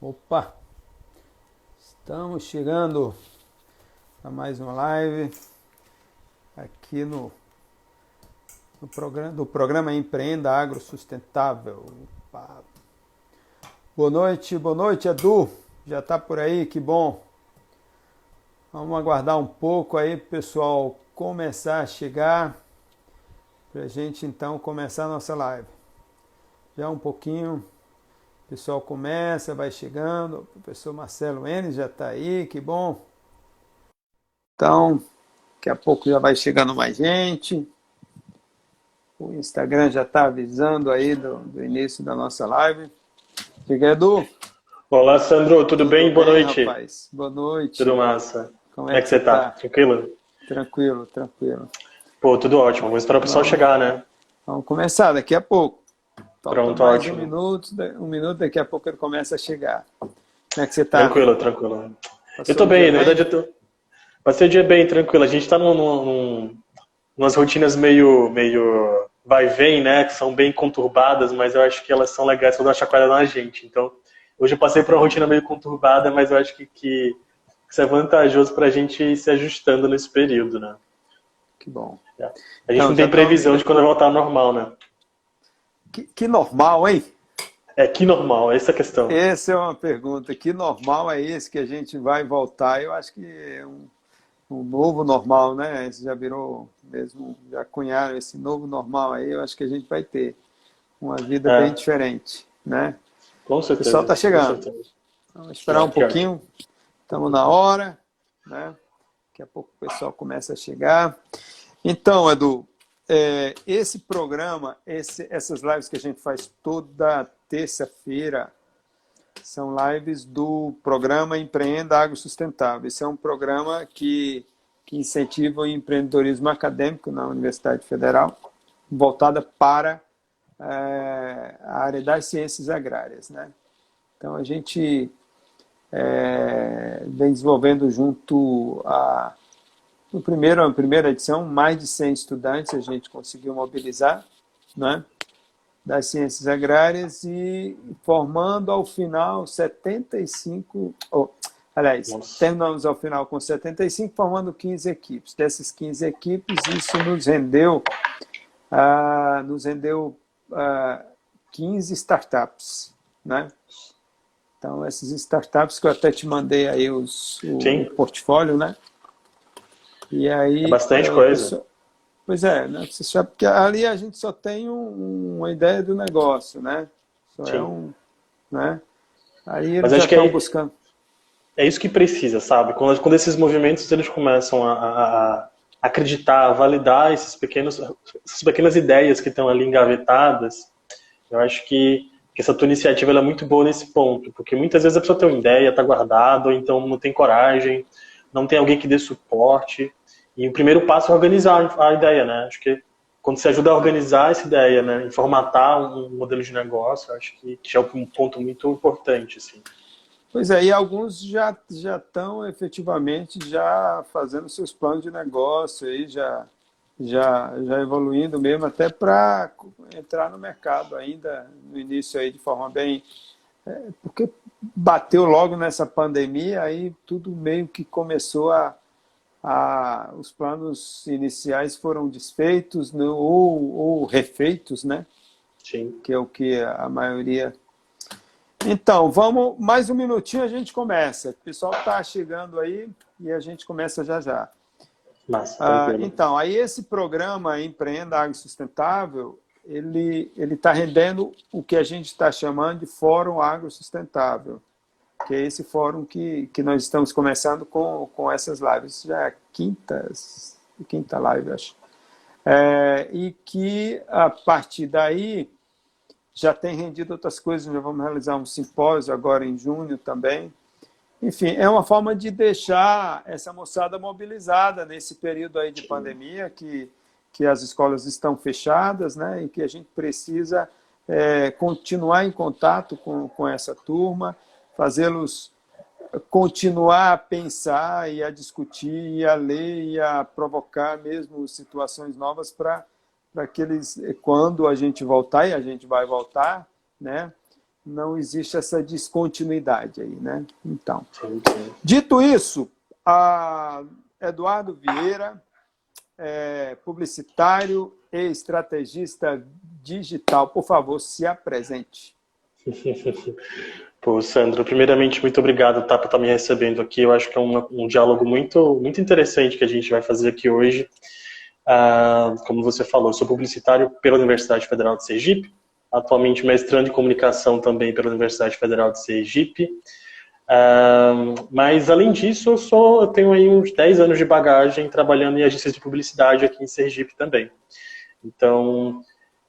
Opa! Estamos chegando a mais uma live aqui no, no programa, do programa Empreenda Agro Sustentável. Opa. Boa noite, boa noite, Edu. Já está por aí, que bom. Vamos aguardar um pouco aí, pessoal, começar a chegar para a gente então começar a nossa live. Já um pouquinho, o pessoal começa, vai chegando. O professor Marcelo Enes já está aí, que bom. Então, daqui a pouco já vai chegando mais gente. O Instagram já está avisando aí do, do, início da nossa live. Diga, Edu. Olá, Sandro, tudo, tudo bem? Boa bem, noite. Rapaz? Boa noite. Tudo massa. Como é, é que você está? Tá? Tranquilo? Tranquilo, tranquilo. Pô, tudo ótimo. Vamos esperar o pessoal chegar, né? Vamos começar daqui a pouco. Falta Pronto, mais ótimo. Um minuto, um minuto, daqui a pouco ele começa a chegar. Como é que você está? Tranquilo, tranquilo. Passou eu estou bem, na verdade eu tô... Passei o dia bem, tranquilo. A gente está num, num, umas rotinas meio, meio vai vem, né? Que são bem conturbadas, mas eu acho que elas são legais quando a chacoalha na gente. Então, hoje eu passei por uma rotina meio conturbada, mas eu acho que, que isso é vantajoso para a gente ir se ajustando nesse período, né? Que bom. É. A gente então, não tem previsão tô... de quando vai voltar ao normal, né? Que, que, normal, hein? É, que normal, essa é a questão. Essa é uma pergunta. Que normal é esse que a gente vai voltar? Eu acho que é um, um novo normal, né? Esse já virou mesmo, já cunharam esse novo normal aí. Eu acho que a gente vai ter uma vida é. bem diferente, né? Com certeza. O pessoal está chegando. Vamos esperar um pouquinho. Estamos na hora, né? Daqui a pouco o pessoal começa a chegar. Então, Edu, é, esse programa, esse, essas lives que a gente faz toda terça-feira, são lives do programa Empreenda Agro Sustentável. Esse é um programa que, que incentiva o empreendedorismo acadêmico na Universidade Federal, voltada para é, a área das ciências agrárias. Né? Então, a gente é, vem desenvolvendo junto a no primeiro, na primeira edição, mais de 100 estudantes a gente conseguiu mobilizar, né? das ciências agrárias e formando ao final 75, oh, aliás, Nossa. terminamos ao final com 75, formando 15 equipes. Dessas 15 equipes, isso nos rendeu, uh, nos rendeu ah, 15 startups, né? Então, essas startups que eu até te mandei aí os, o portfólio, né? E aí, é bastante é, coisa. Pois é, né? Você sabe que ali a gente só tem um, uma ideia do negócio, né? Só é Sim. é um, né? Aí eles Mas já estão é, buscando. É isso que precisa, sabe? Quando, quando esses movimentos eles começam a, a, a acreditar, validar esses pequenos, essas pequenas ideias que estão ali engavetadas, eu acho que, que essa tua iniciativa é muito boa nesse ponto, porque muitas vezes a pessoa tem uma ideia, está guardada, ou então não tem coragem, não tem alguém que dê suporte. E o primeiro passo é organizar a ideia, né? Acho que quando você ajuda a organizar essa ideia, né, formatar um modelo de negócio, acho que, que é um ponto muito importante, assim. Pois é, e alguns já já estão efetivamente já fazendo seus planos de negócio aí, já já já evoluindo mesmo até para entrar no mercado ainda no início aí de forma bem é, porque bateu logo nessa pandemia aí tudo meio que começou a a, os planos iniciais foram desfeitos ou, ou refeitos, né? Sim. Que é o que a maioria. Então, vamos mais um minutinho a gente começa. O pessoal está chegando aí e a gente começa já já. Mas, ah, então, aí esse programa Empreenda Água Sustentável, ele ele está rendendo o que a gente está chamando de Fórum Agro Sustentável que é esse fórum que, que nós estamos começando com, com essas lives. Já é a quinta, quinta live, acho. É, e que, a partir daí, já tem rendido outras coisas. Já vamos realizar um simpósio agora em junho também. Enfim, é uma forma de deixar essa moçada mobilizada nesse período aí de pandemia, que, que as escolas estão fechadas, né, e que a gente precisa é, continuar em contato com, com essa turma fazê-los continuar a pensar e a discutir e a ler e a provocar mesmo situações novas para para que eles, quando a gente voltar, e a gente vai voltar, né, não existe essa descontinuidade aí, né? Então, dito isso, a Eduardo Vieira, é, publicitário e estrategista digital, por favor, se apresente. Pô, Sandro, primeiramente, muito obrigado tá, por estar me recebendo aqui. Eu acho que é um, um diálogo muito, muito interessante que a gente vai fazer aqui hoje. Ah, como você falou, eu sou publicitário pela Universidade Federal de Sergipe, atualmente mestrando em comunicação também pela Universidade Federal de Sergipe. Uh, mas, além disso, eu, sou, eu tenho aí uns 10 anos de bagagem trabalhando em agências de publicidade aqui em Sergipe também. Então,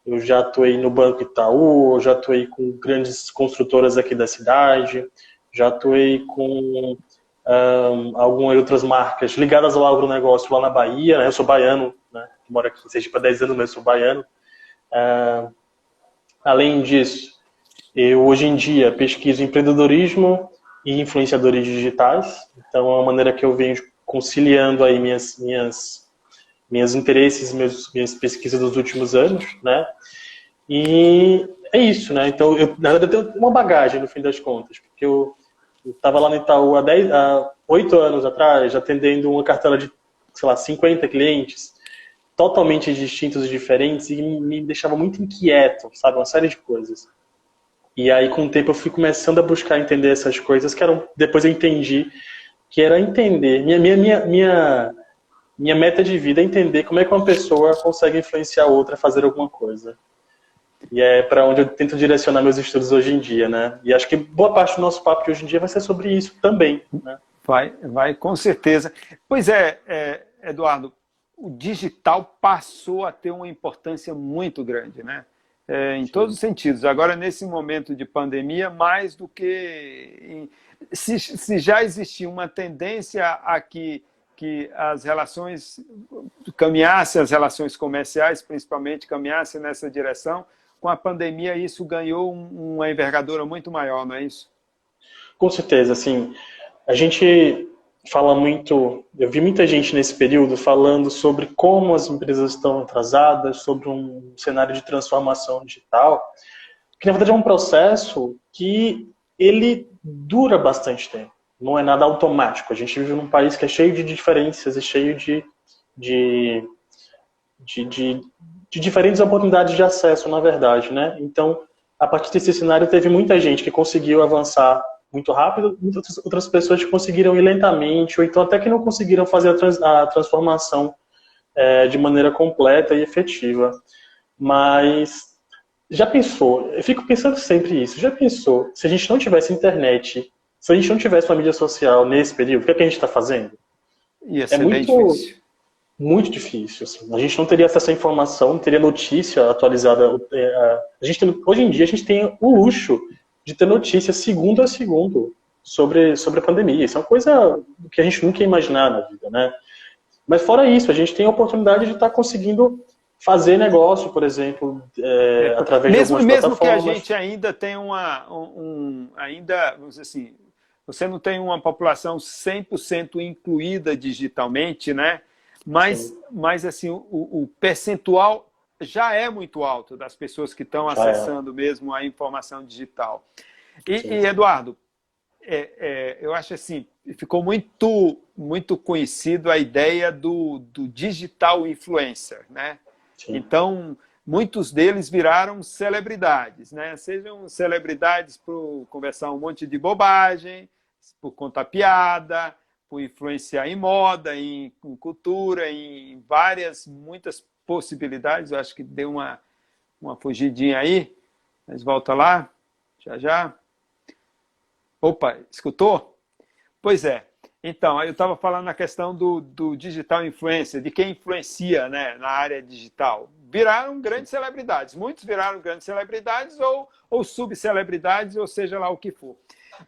eu já atuei no Banco Itaú, já atuei com grandes construtoras aqui da cidade, já atuei com um, algumas outras marcas ligadas ao agronegócio lá na Bahia. Né? Eu sou baiano, né? moro aqui em Sergipe há 10 anos, mas sou baiano. Uh, Além disso, eu hoje em dia pesquiso empreendedorismo e influenciadores digitais. Então, é uma maneira que eu venho conciliando aí minhas minhas minhas interesses, meus, minhas pesquisas dos últimos anos, né? E é isso, né? Então, eu, na verdade, eu tenho uma bagagem no fim das contas, porque eu estava lá no Itaú há, 10, há 8 anos atrás, atendendo uma cartela de, sei lá, 50 clientes totalmente distintos e diferentes e me deixava muito inquieto, sabe? Uma série de coisas. E aí, com o tempo, eu fui começando a buscar entender essas coisas, que eram. Depois eu entendi que era entender. Minha, minha, minha, minha, minha meta de vida é entender como é que uma pessoa consegue influenciar outra a fazer alguma coisa. E é para onde eu tento direcionar meus estudos hoje em dia, né? E acho que boa parte do nosso papo de hoje em dia vai ser sobre isso também, né? Vai, vai, com certeza. Pois é, é Eduardo, o digital passou a ter uma importância muito grande, né? É, em Sim. todos os sentidos. Agora, nesse momento de pandemia, mais do que. Em... Se, se, já existia uma tendência a que, que as relações caminhassem, as relações comerciais, principalmente, caminhassem nessa direção, com a pandemia isso ganhou uma envergadura muito maior, não é isso? Com certeza, assim. A gente fala muito, eu vi muita gente nesse período falando sobre como as empresas estão atrasadas, sobre um cenário de transformação digital, que na verdade é um processo que ele dura bastante tempo. Não é nada automático. A gente vive num país que é cheio de diferenças e cheio de, de, de, de, de diferentes oportunidades de acesso, na verdade, né? Então, a partir desse cenário, teve muita gente que conseguiu avançar muito rápido, muitas outras pessoas conseguiram ir lentamente, ou então até que não conseguiram fazer a, trans, a transformação é, de maneira completa e efetiva. Mas já pensou, eu fico pensando sempre isso, já pensou, se a gente não tivesse internet, se a gente não tivesse uma mídia social nesse período, o que, é que a gente está fazendo? Ia é ser é muito, difícil. muito difícil. Assim. A gente não teria acesso à informação, não teria notícia atualizada. É, a gente tem, hoje em dia a gente tem o luxo de ter notícias segundo a segundo sobre, sobre a pandemia. Isso é uma coisa que a gente nunca ia imaginar na vida, né? Mas fora isso, a gente tem a oportunidade de estar conseguindo fazer negócio, por exemplo, é, através mesmo, de algumas mesmo plataformas. Mesmo que a gente ainda tem uma, um, ainda, vamos dizer assim, você não tem uma população 100% incluída digitalmente, né? Mas, mas assim, o, o percentual já é muito alto das pessoas que estão é. acessando é. mesmo a informação digital. E, e Eduardo, é, é, eu acho assim, ficou muito, muito conhecido a ideia do, do digital influencer, né? Sim. Então, muitos deles viraram celebridades, né? Sejam celebridades por conversar um monte de bobagem, por contar piada, por influenciar em moda, em, em cultura, em várias, muitas possibilidades. Eu acho que deu uma, uma fugidinha aí, mas volta lá, já já. Opa, escutou? Pois é. Então, eu estava falando na questão do, do digital influencer, de quem influencia né, na área digital. Viraram grandes celebridades. Muitos viraram grandes celebridades ou, ou subcelebridades, ou seja lá o que for.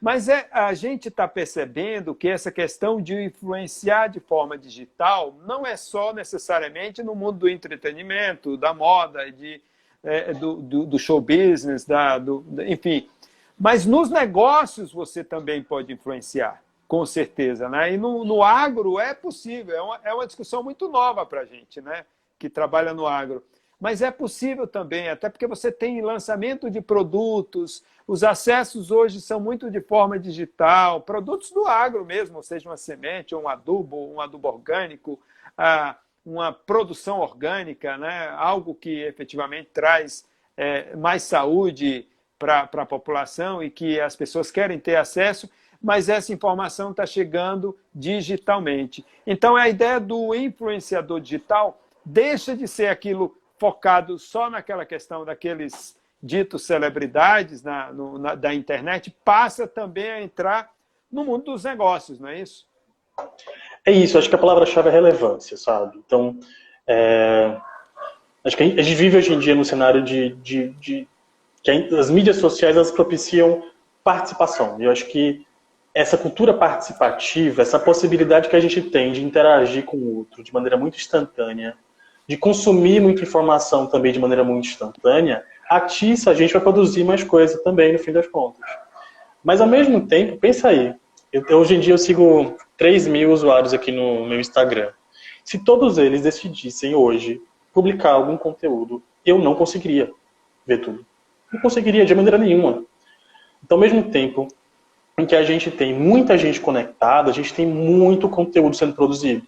Mas é, a gente está percebendo que essa questão de influenciar de forma digital não é só necessariamente no mundo do entretenimento, da moda, de, é, do, do, do, show business, da, do, enfim. Mas nos negócios você também pode influenciar, com certeza. Né? E no, no agro é possível, é uma, é uma discussão muito nova para a gente, né? que trabalha no agro. Mas é possível também, até porque você tem lançamento de produtos, os acessos hoje são muito de forma digital, produtos do agro mesmo, seja uma semente, um adubo, um adubo orgânico, uma produção orgânica, né? algo que efetivamente traz é, mais saúde para a população e que as pessoas querem ter acesso, mas essa informação está chegando digitalmente. Então, a ideia do influenciador digital deixa de ser aquilo focado só naquela questão daqueles ditos celebridades na, no, na, da internet, passa também a entrar no mundo dos negócios, não é isso? É isso, acho que a palavra-chave é relevância, sabe? Então, é, acho que a gente vive hoje em dia no cenário de, de, de que as mídias sociais elas propiciam participação. E eu acho que essa cultura participativa, essa possibilidade que a gente tem de interagir com o outro de maneira muito instantânea, de consumir muita informação também de maneira muito instantânea, atiça a gente vai produzir mais coisa também, no fim das contas. Mas, ao mesmo tempo, pensa aí, eu, hoje em dia eu sigo 3 mil usuários aqui no meu Instagram. Se todos eles decidissem hoje publicar algum conteúdo, eu não conseguiria ver tudo. Não conseguiria de maneira nenhuma. Então, ao mesmo tempo em que a gente tem muita gente conectada, a gente tem muito conteúdo sendo produzido.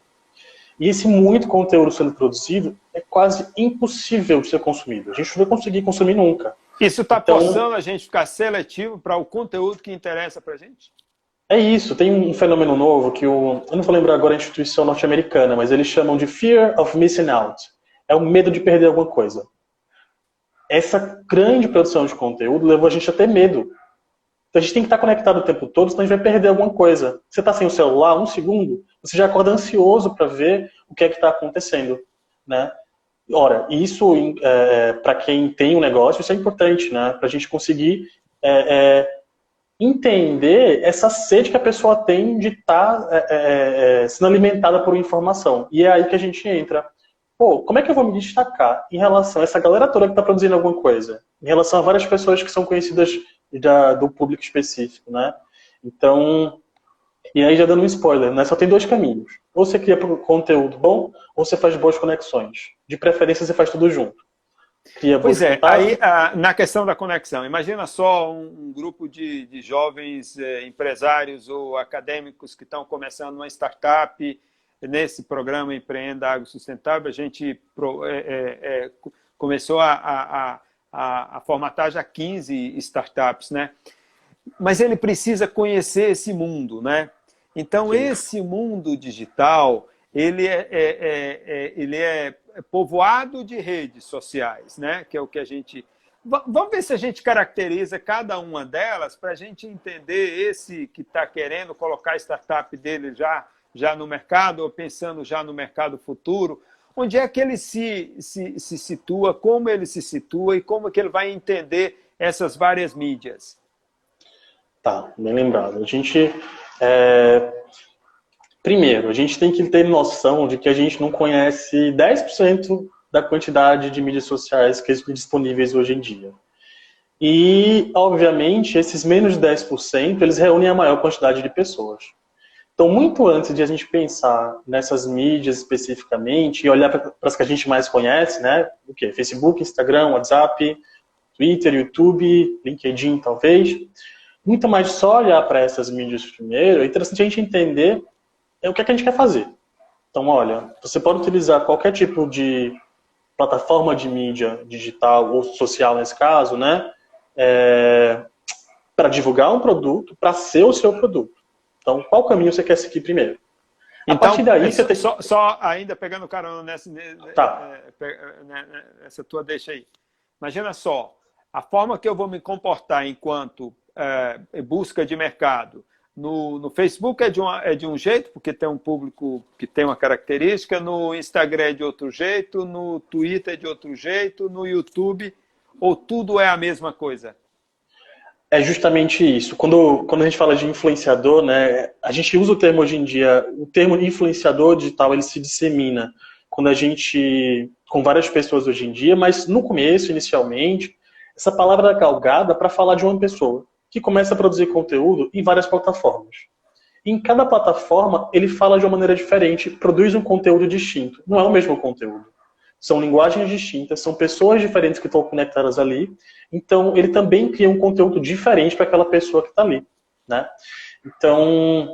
E esse muito conteúdo sendo produzido é quase impossível de ser consumido. A gente não vai conseguir consumir nunca. Isso está então, forçando a gente ficar seletivo para o conteúdo que interessa para a gente? É isso. Tem um fenômeno novo que o, eu não vou lembrar agora a instituição norte-americana, mas eles chamam de fear of missing out. É o medo de perder alguma coisa. Essa grande produção de conteúdo levou a gente a ter medo então a gente tem que estar conectado o tempo todo, senão a gente vai perder alguma coisa. Você está sem o celular, um segundo, você já acorda ansioso para ver o que é que está acontecendo. Né? Ora, isso, é, para quem tem um negócio, isso é importante, né? para a gente conseguir é, é, entender essa sede que a pessoa tem de estar tá, é, é, é, sendo alimentada por informação. E é aí que a gente entra. Pô, como é que eu vou me destacar em relação a essa galera toda que está produzindo alguma coisa? Em relação a várias pessoas que são conhecidas da, do público específico, né? Então, e aí já dando um spoiler, né? Só tem dois caminhos. Ou você cria conteúdo bom, ou você faz boas conexões. De preferência, você faz tudo junto. Cria pois é, aí na questão da conexão, imagina só um, grupo de, de jovens eh, empresários ou acadêmicos que estão começando uma startup. Nesse programa Empreenda Água Sustentável, a gente pro, é, é, começou a, a, a a, a formatar já 15 startups, né? Mas ele precisa conhecer esse mundo, né? Então, Sim. esse mundo digital, ele é, é, é, é, ele é povoado de redes sociais, né? Que é o que a gente... Vamos ver se a gente caracteriza cada uma delas para a gente entender esse que está querendo colocar a startup dele já, já no mercado ou pensando já no mercado futuro onde é que ele se, se, se situa, como ele se situa e como que ele vai entender essas várias mídias. Tá, bem lembrado. A gente. É... Primeiro, a gente tem que ter noção de que a gente não conhece 10% da quantidade de mídias sociais que estão disponíveis hoje em dia. E, obviamente, esses menos de 10%, eles reúnem a maior quantidade de pessoas. Então, muito antes de a gente pensar nessas mídias especificamente e olhar para as que a gente mais conhece, né? O que? Facebook, Instagram, WhatsApp, Twitter, YouTube, LinkedIn, talvez. Muito mais só olhar para essas mídias primeiro, é interessante a gente entender é o que, é que a gente quer fazer. Então, olha, você pode utilizar qualquer tipo de plataforma de mídia digital ou social nesse caso, né? É, para divulgar um produto, para ser o seu produto. Então, qual caminho você quer seguir primeiro? A então, partir daí, você tem... só, só ainda pegando carona nessa, tá. É, é, né, né, nessa tua deixa aí. Imagina só, a forma que eu vou me comportar enquanto é, busca de mercado. No, no Facebook é de, uma, é de um jeito, porque tem um público que tem uma característica, no Instagram é de outro jeito, no Twitter é de outro jeito, no YouTube, ou tudo é a mesma coisa? É justamente isso. Quando, quando a gente fala de influenciador, né, a gente usa o termo hoje em dia, o termo influenciador digital, ele se dissemina quando a gente, com várias pessoas hoje em dia, mas no começo, inicialmente, essa palavra é galgada para falar de uma pessoa que começa a produzir conteúdo em várias plataformas. em cada plataforma, ele fala de uma maneira diferente, produz um conteúdo distinto. Não é o mesmo conteúdo. são linguagens distintas, são pessoas diferentes que estão conectadas ali, então ele também cria um conteúdo diferente para aquela pessoa que está ali, né? Então,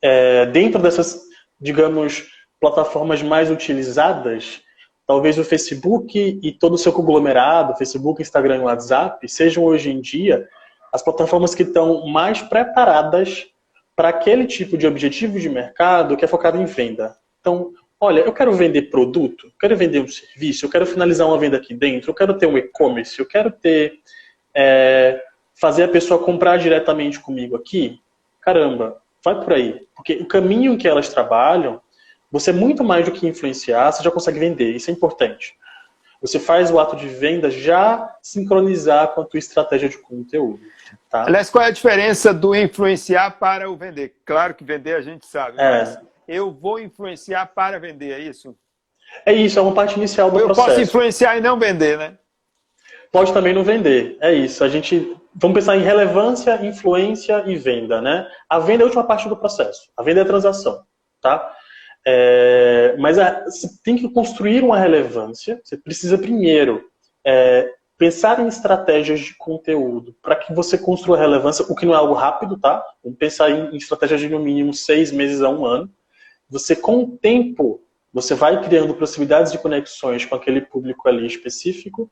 é, dentro dessas, digamos, plataformas mais utilizadas, talvez o Facebook e todo o seu conglomerado, Facebook, Instagram e WhatsApp, sejam hoje em dia as plataformas que estão mais preparadas para aquele tipo de objetivo de mercado que é focado em venda. Então, olha, eu quero vender produto, eu quero vender um serviço, eu quero finalizar uma venda aqui dentro, eu quero ter um e-commerce, eu quero ter é, fazer a pessoa comprar diretamente comigo aqui. Caramba, vai por aí, porque o caminho que elas trabalham, você é muito mais do que influenciar, você já consegue vender, isso é importante. Você faz o ato de venda já sincronizar com a tua estratégia de conteúdo. Tá? Aliás, qual é a diferença do influenciar para o vender? Claro que vender a gente sabe, é. mas eu vou influenciar para vender, é isso? É isso, é uma parte inicial do eu processo. Eu posso influenciar e não vender, né? Pode também não vender, é isso. A gente vamos pensar em relevância, influência e venda, né? A venda é a última parte do processo. A venda é a transação, tá? É, mas a, você tem que construir uma relevância. Você precisa primeiro é, pensar em estratégias de conteúdo para que você construa relevância, o que não é algo rápido, tá? Vamos pensar em, em estratégias de no mínimo seis meses a um ano. Você, com o tempo, você vai criando possibilidades de conexões com aquele público ali específico,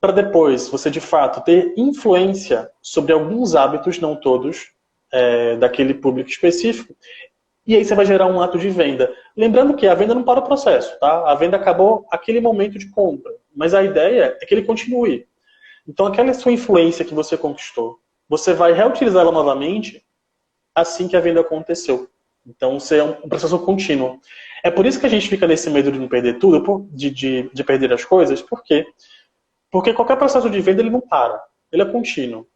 para depois você, de fato, ter influência sobre alguns hábitos, não todos, é, daquele público específico, e aí você vai gerar um ato de venda. Lembrando que a venda não para o processo, tá? A venda acabou aquele momento de compra, mas a ideia é que ele continue. Então, aquela sua influência que você conquistou, você vai reutilizá-la novamente assim que a venda aconteceu. Então, você é um processo contínuo. É por isso que a gente fica nesse medo de não perder tudo, de, de, de perder as coisas, por quê? Porque qualquer processo de venda ele não para, ele é contínuo.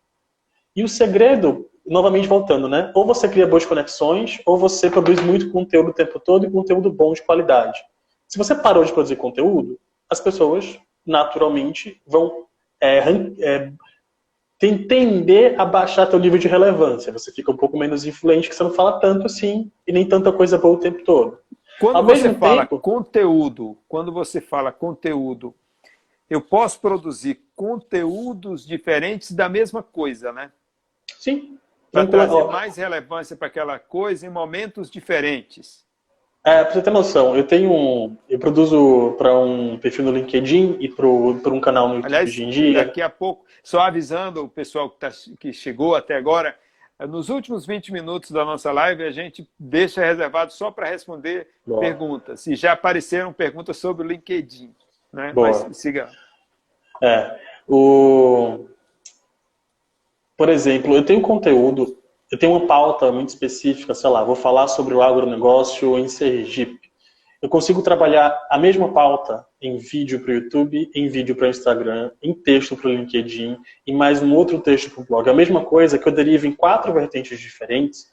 E o segredo, novamente voltando, né? Ou você cria boas conexões, ou você produz muito conteúdo o tempo todo e conteúdo bom de qualidade. Se você parou de produzir conteúdo, as pessoas naturalmente vão é, é, tender a baixar teu nível de relevância. Você fica um pouco menos influente, que você não fala tanto assim e nem tanta coisa boa o tempo todo. Quando Ao você fala tempo, conteúdo, quando você fala conteúdo, eu posso produzir conteúdos diferentes da mesma coisa, né? Sim. Para trazer mais relevância para aquela coisa em momentos diferentes. É, para você ter noção, eu tenho um, eu produzo para um perfil no LinkedIn e para um canal no YouTube Aliás, hoje em dia. Daqui a pouco, só avisando o pessoal que, tá, que chegou até agora, nos últimos 20 minutos da nossa live, a gente deixa reservado só para responder Boa. perguntas. E já apareceram perguntas sobre o LinkedIn. Né? Boa. Mas siga. É, o... Por exemplo, eu tenho conteúdo, eu tenho uma pauta muito específica, sei lá, vou falar sobre o agronegócio em Sergipe. Eu consigo trabalhar a mesma pauta em vídeo para o YouTube, em vídeo para o Instagram, em texto para o LinkedIn e mais um outro texto para o blog. A mesma coisa que eu derivo em quatro vertentes diferentes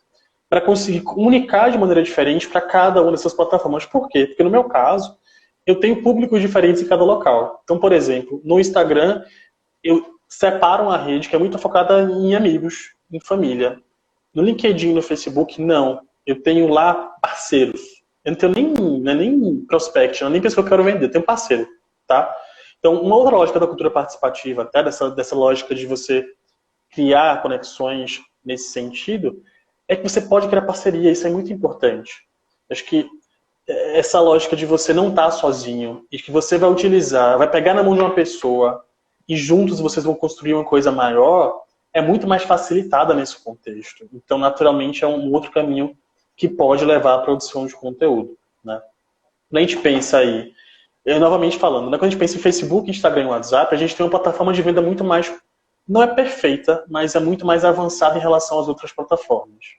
para conseguir comunicar de maneira diferente para cada uma dessas plataformas. Por quê? Porque no meu caso, eu tenho públicos diferentes em cada local. Então, por exemplo, no Instagram, eu separo uma rede que é muito focada em amigos, em família. No LinkedIn, no Facebook, não. Eu tenho lá parceiros. Eu não tenho nem, não é nem prospect, é nem pessoa que eu quero vender, eu tenho parceiro, tá? Então, uma outra lógica da cultura participativa, até dessa, dessa lógica de você criar conexões nesse sentido, é que você pode criar parceria, isso é muito importante. Acho que essa lógica de você não estar tá sozinho e que você vai utilizar, vai pegar na mão de uma pessoa e juntos vocês vão construir uma coisa maior, é muito mais facilitada nesse contexto. Então, naturalmente, é um outro caminho que pode levar à produção de conteúdo. Né? Quando a gente pensa aí, eu, novamente falando, né, quando a gente pensa em Facebook, Instagram e WhatsApp, a gente tem uma plataforma de venda muito mais, não é perfeita, mas é muito mais avançada em relação às outras plataformas.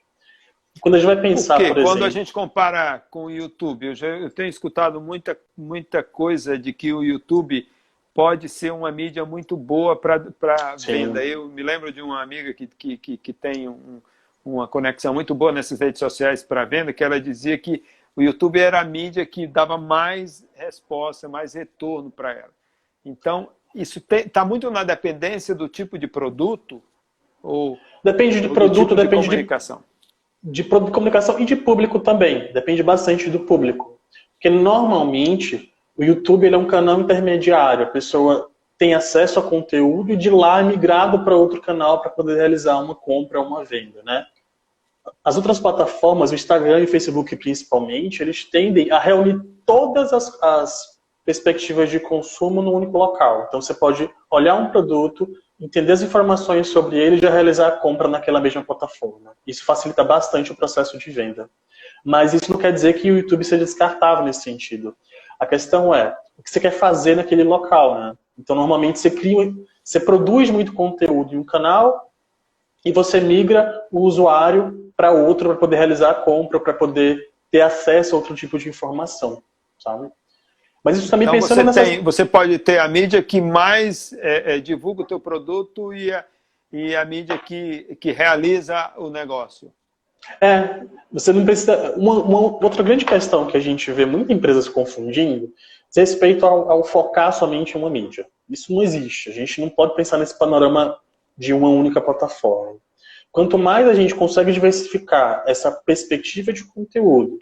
Quando a gente vai pensar, por, por exemplo... Quando a gente compara com o YouTube, eu, já, eu tenho escutado muita, muita coisa de que o YouTube pode ser uma mídia muito boa para venda. Eu me lembro de uma amiga que, que, que, que tem um, uma conexão muito boa nessas redes sociais para venda, que ela dizia que o YouTube era a mídia que dava mais resposta, mais retorno para ela. Então, isso está muito na dependência do tipo de produto ou depende de produto, tipo depende de comunicação de comunicação e de público também. Depende bastante do público. Porque normalmente o YouTube é um canal intermediário, a pessoa tem acesso a conteúdo e de lá é migrado para outro canal para poder realizar uma compra ou uma venda, né? As outras plataformas, o Instagram e o Facebook principalmente, eles tendem a reunir todas as, as perspectivas de consumo no único local. Então você pode olhar um produto, entender as informações sobre ele e já realizar a compra naquela mesma plataforma. Isso facilita bastante o processo de venda. Mas isso não quer dizer que o YouTube seja descartável nesse sentido. A questão é o que você quer fazer naquele local, né? Então normalmente você cria, você produz muito conteúdo em um canal e você migra o usuário para outro para poder realizar a compra, para poder ter acesso a outro tipo de informação, sabe? Mas isso também então, pensando você, nessas... tem, você pode ter a mídia que mais é, é, divulga o teu produto e a, e a mídia que, que realiza o negócio. É, você não precisa. Uma, uma, outra grande questão que a gente vê muitas empresas confundindo é respeito ao, ao, focar somente em uma mídia. Isso não existe. A gente não pode pensar nesse panorama de uma única plataforma. Quanto mais a gente consegue diversificar essa perspectiva de conteúdo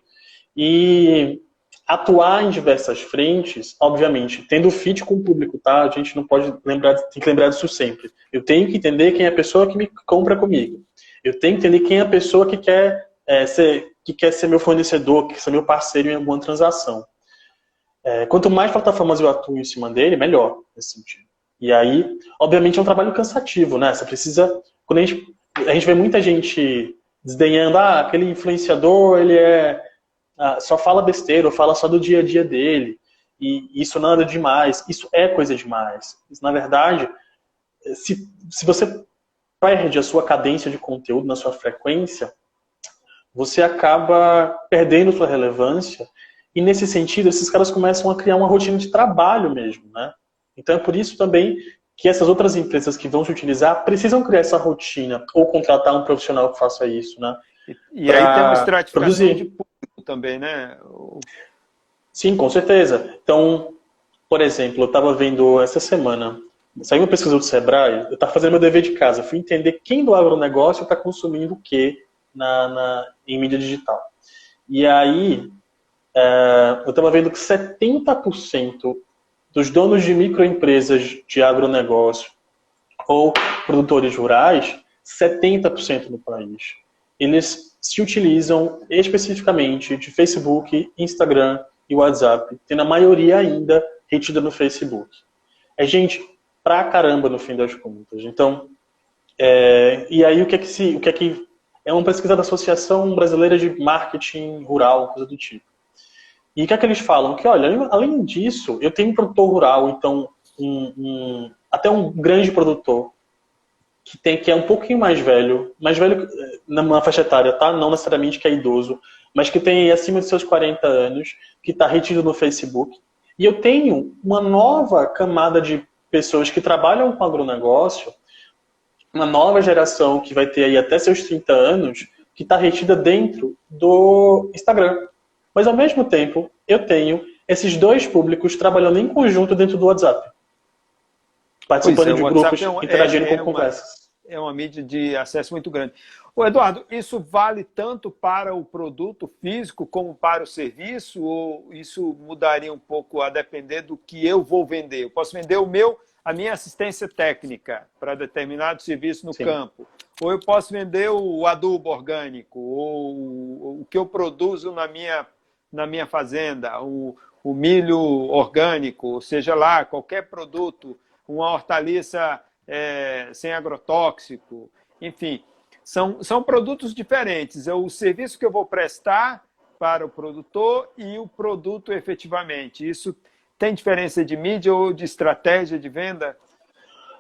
e atuar em diversas frentes, obviamente, tendo fit com o público, tá? A gente não pode lembrar, tem que lembrar disso sempre. Eu tenho que entender quem é a pessoa que me compra comigo. Eu tenho que entender quem é a pessoa que quer, é, ser, que quer ser meu fornecedor, que quer ser meu parceiro em alguma transação. É, quanto mais plataformas eu atuo em cima dele, melhor nesse sentido. E aí, obviamente, é um trabalho cansativo, né? Você precisa. Quando a gente, a gente vê muita gente desdenhando, ah, aquele influenciador, ele é ah, só fala besteira, ou fala só do dia a dia dele, e isso nada demais, isso é coisa demais. Isso, na verdade, se, se você perde a sua cadência de conteúdo na sua frequência, você acaba perdendo sua relevância, e nesse sentido, esses caras começam a criar uma rotina de trabalho mesmo, né? Então é por isso também que essas outras empresas que vão se utilizar precisam criar essa rotina ou contratar um profissional que faça isso, né? E, e aí tem uma estratificação produzir. de também, né? Sim, com certeza. Então, por exemplo, eu estava vendo essa semana, saiu uma pesquisa do Sebrae, eu estava fazendo meu dever de casa, fui entender quem do agronegócio está consumindo o que na, na, em mídia digital. E aí, é, eu estava vendo que 70% dos donos de microempresas de agronegócio ou produtores rurais, 70% no país, eles se utilizam especificamente de Facebook, Instagram e WhatsApp, tendo a maioria ainda retida no Facebook. É gente pra caramba no fim das contas. Então, é, e aí o que é que se, o que é que é uma pesquisa da Associação Brasileira de Marketing Rural, coisa do tipo. E o que é que eles falam? Que, olha, além disso, eu tenho um produtor rural, então, um, um, até um grande produtor, que tem que é um pouquinho mais velho, mais velho eh, na faixa etária, tá? Não necessariamente que é idoso, mas que tem acima de seus 40 anos, que está retido no Facebook. E eu tenho uma nova camada de pessoas que trabalham com agronegócio, uma nova geração que vai ter aí até seus 30 anos, que está retida dentro do Instagram. Mas ao mesmo tempo, eu tenho esses dois públicos trabalhando em conjunto dentro do WhatsApp participando é, de grupos, é um, interagindo é, com é conversas. É uma mídia de acesso muito grande. Ô, Eduardo, isso vale tanto para o produto físico como para o serviço? Ou isso mudaria um pouco a depender do que eu vou vender? Eu posso vender o meu, a minha assistência técnica para determinado serviço no Sim. campo. Ou eu posso vender o adubo orgânico, ou o que eu produzo na minha, na minha fazenda, o, o milho orgânico, seja lá, qualquer produto uma hortaliça é, sem agrotóxico, enfim, são, são produtos diferentes. É o serviço que eu vou prestar para o produtor e o produto efetivamente. Isso tem diferença de mídia ou de estratégia de venda?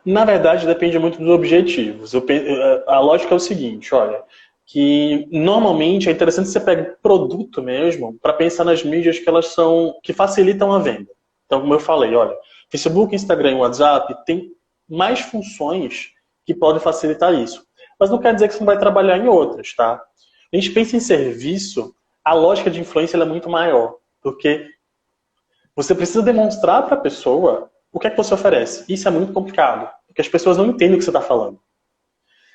Na verdade, depende muito dos objetivos. A lógica é o seguinte, olha, que normalmente é interessante você pegar produto mesmo para pensar nas mídias que elas são que facilitam a venda. Então, como eu falei, olha, Facebook, Instagram e WhatsApp tem mais funções que podem facilitar isso. Mas não quer dizer que você não vai trabalhar em outras, tá? A gente pensa em serviço, a lógica de influência é muito maior, porque você precisa demonstrar para a pessoa o que é que você oferece. Isso é muito complicado, porque as pessoas não entendem o que você está falando.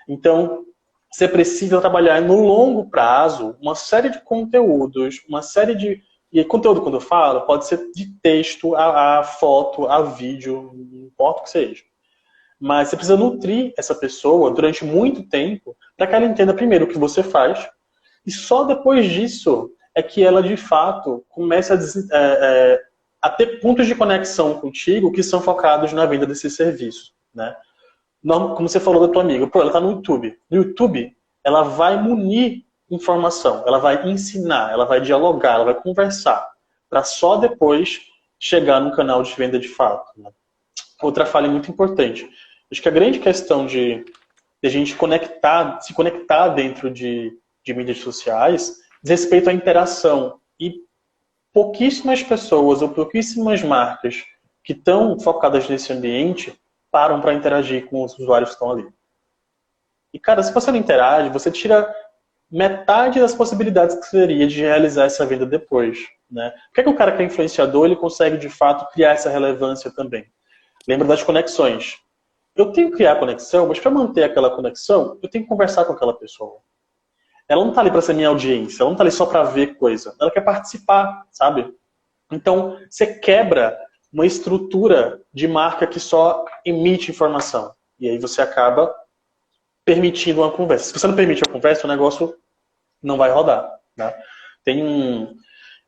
Então, você precisa trabalhar no longo prazo uma série de conteúdos, uma série de E conteúdo, quando eu falo, pode ser de texto, a, a foto, a vídeo, não importa o que seja. Mas você precisa nutrir essa pessoa durante muito tempo para que ela entenda primeiro o que você faz e só depois disso é que ela de fato começa a, é, é, a ter pontos de conexão contigo que são focados na venda desse serviço, né? Não, como você falou da tua amiga, pô, ela está no YouTube. No YouTube, ela vai munir informação, ela vai ensinar, ela vai dialogar, ela vai conversar, para só depois chegar no canal de venda de fato. Né? Outra falha muito importante. Acho que a grande questão de, de a gente conectar, se conectar dentro de, de mídias sociais diz respeito à interação. E pouquíssimas pessoas ou pouquíssimas marcas que estão focadas nesse ambiente param para interagir com os usuários que estão ali. E, cara, se você não interage, você tira metade das possibilidades que teria de realizar essa venda depois. Né? Por que, é que o cara que é influenciador ele consegue, de fato, criar essa relevância também? Lembra das conexões. Eu tenho que criar conexão, mas para manter aquela conexão, eu tenho que conversar com aquela pessoa. Ela não está ali para ser minha audiência, ela não está ali só para ver coisa. Ela quer participar, sabe? Então, você quebra uma estrutura de marca que só emite informação. E aí você acaba permitindo uma conversa. Se você não permite a conversa, o negócio não vai rodar. Né? Tem, um,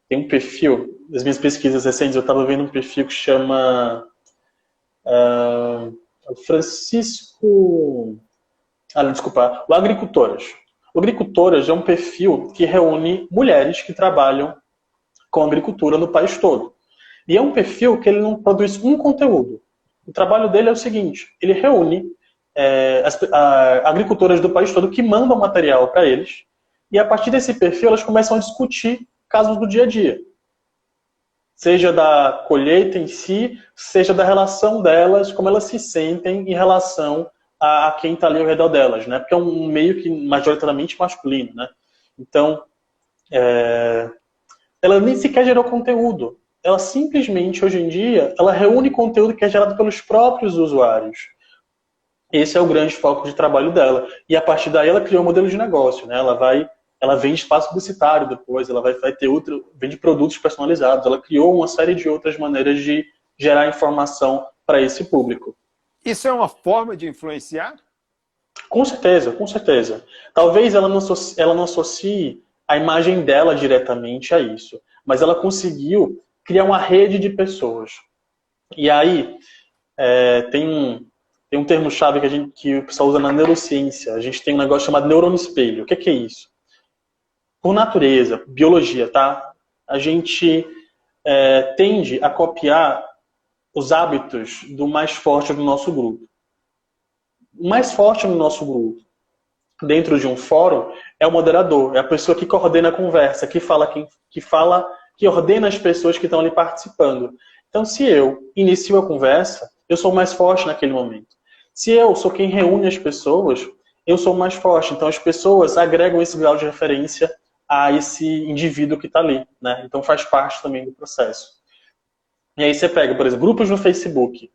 tem um perfil, das minhas pesquisas recentes, eu estava vendo um perfil que chama uh, Francisco. Ah, desculpa. O Agricultoras. O Agricultoras é um perfil que reúne mulheres que trabalham com agricultura no país todo. E é um perfil que ele não produz um conteúdo. O trabalho dele é o seguinte: ele reúne é, as a, agricultoras do país todo que mandam material para eles, e a partir desse perfil elas começam a discutir casos do dia a dia. Seja da colheita em si, seja da relação delas, como elas se sentem em relação a, a quem está ali ao redor delas, né? Porque é um meio que majoritariamente masculino, né? Então, é, ela nem sequer gerou conteúdo. Ela simplesmente, hoje em dia, ela reúne conteúdo que é gerado pelos próprios usuários. Esse é o grande foco de trabalho dela. E a partir daí ela criou um modelo de negócio, né? Ela vai, ela vende espaço publicitário depois, ela vai, vai ter outro, vende produtos personalizados. Ela criou uma série de outras maneiras de gerar informação para esse público. Isso é uma forma de influenciar? Com certeza, com certeza. Talvez ela não, associe, ela não associe a imagem dela diretamente a isso, mas ela conseguiu criar uma rede de pessoas. E aí, é, tem, um, tem um termo-chave que, a gente, que o pessoal usa na neurociência. A gente tem um negócio chamado neurônio espelho. O que é, que é isso? Por natureza, biologia, tá? A gente é, tende a copiar os hábitos do mais forte do nosso grupo. O mais forte no nosso grupo, dentro de um fórum, é o moderador, é a pessoa que coordena a conversa, que fala, que, que fala, que ordena as pessoas que estão ali participando. Então, se eu inicio a conversa, eu sou mais forte naquele momento. Se eu sou quem reúne as pessoas, eu sou mais forte. Então, as pessoas agregam esse grau de referência a esse indivíduo que está ali. Né? Então, faz parte também do processo. E aí você pega, por exemplo, grupos no Facebook,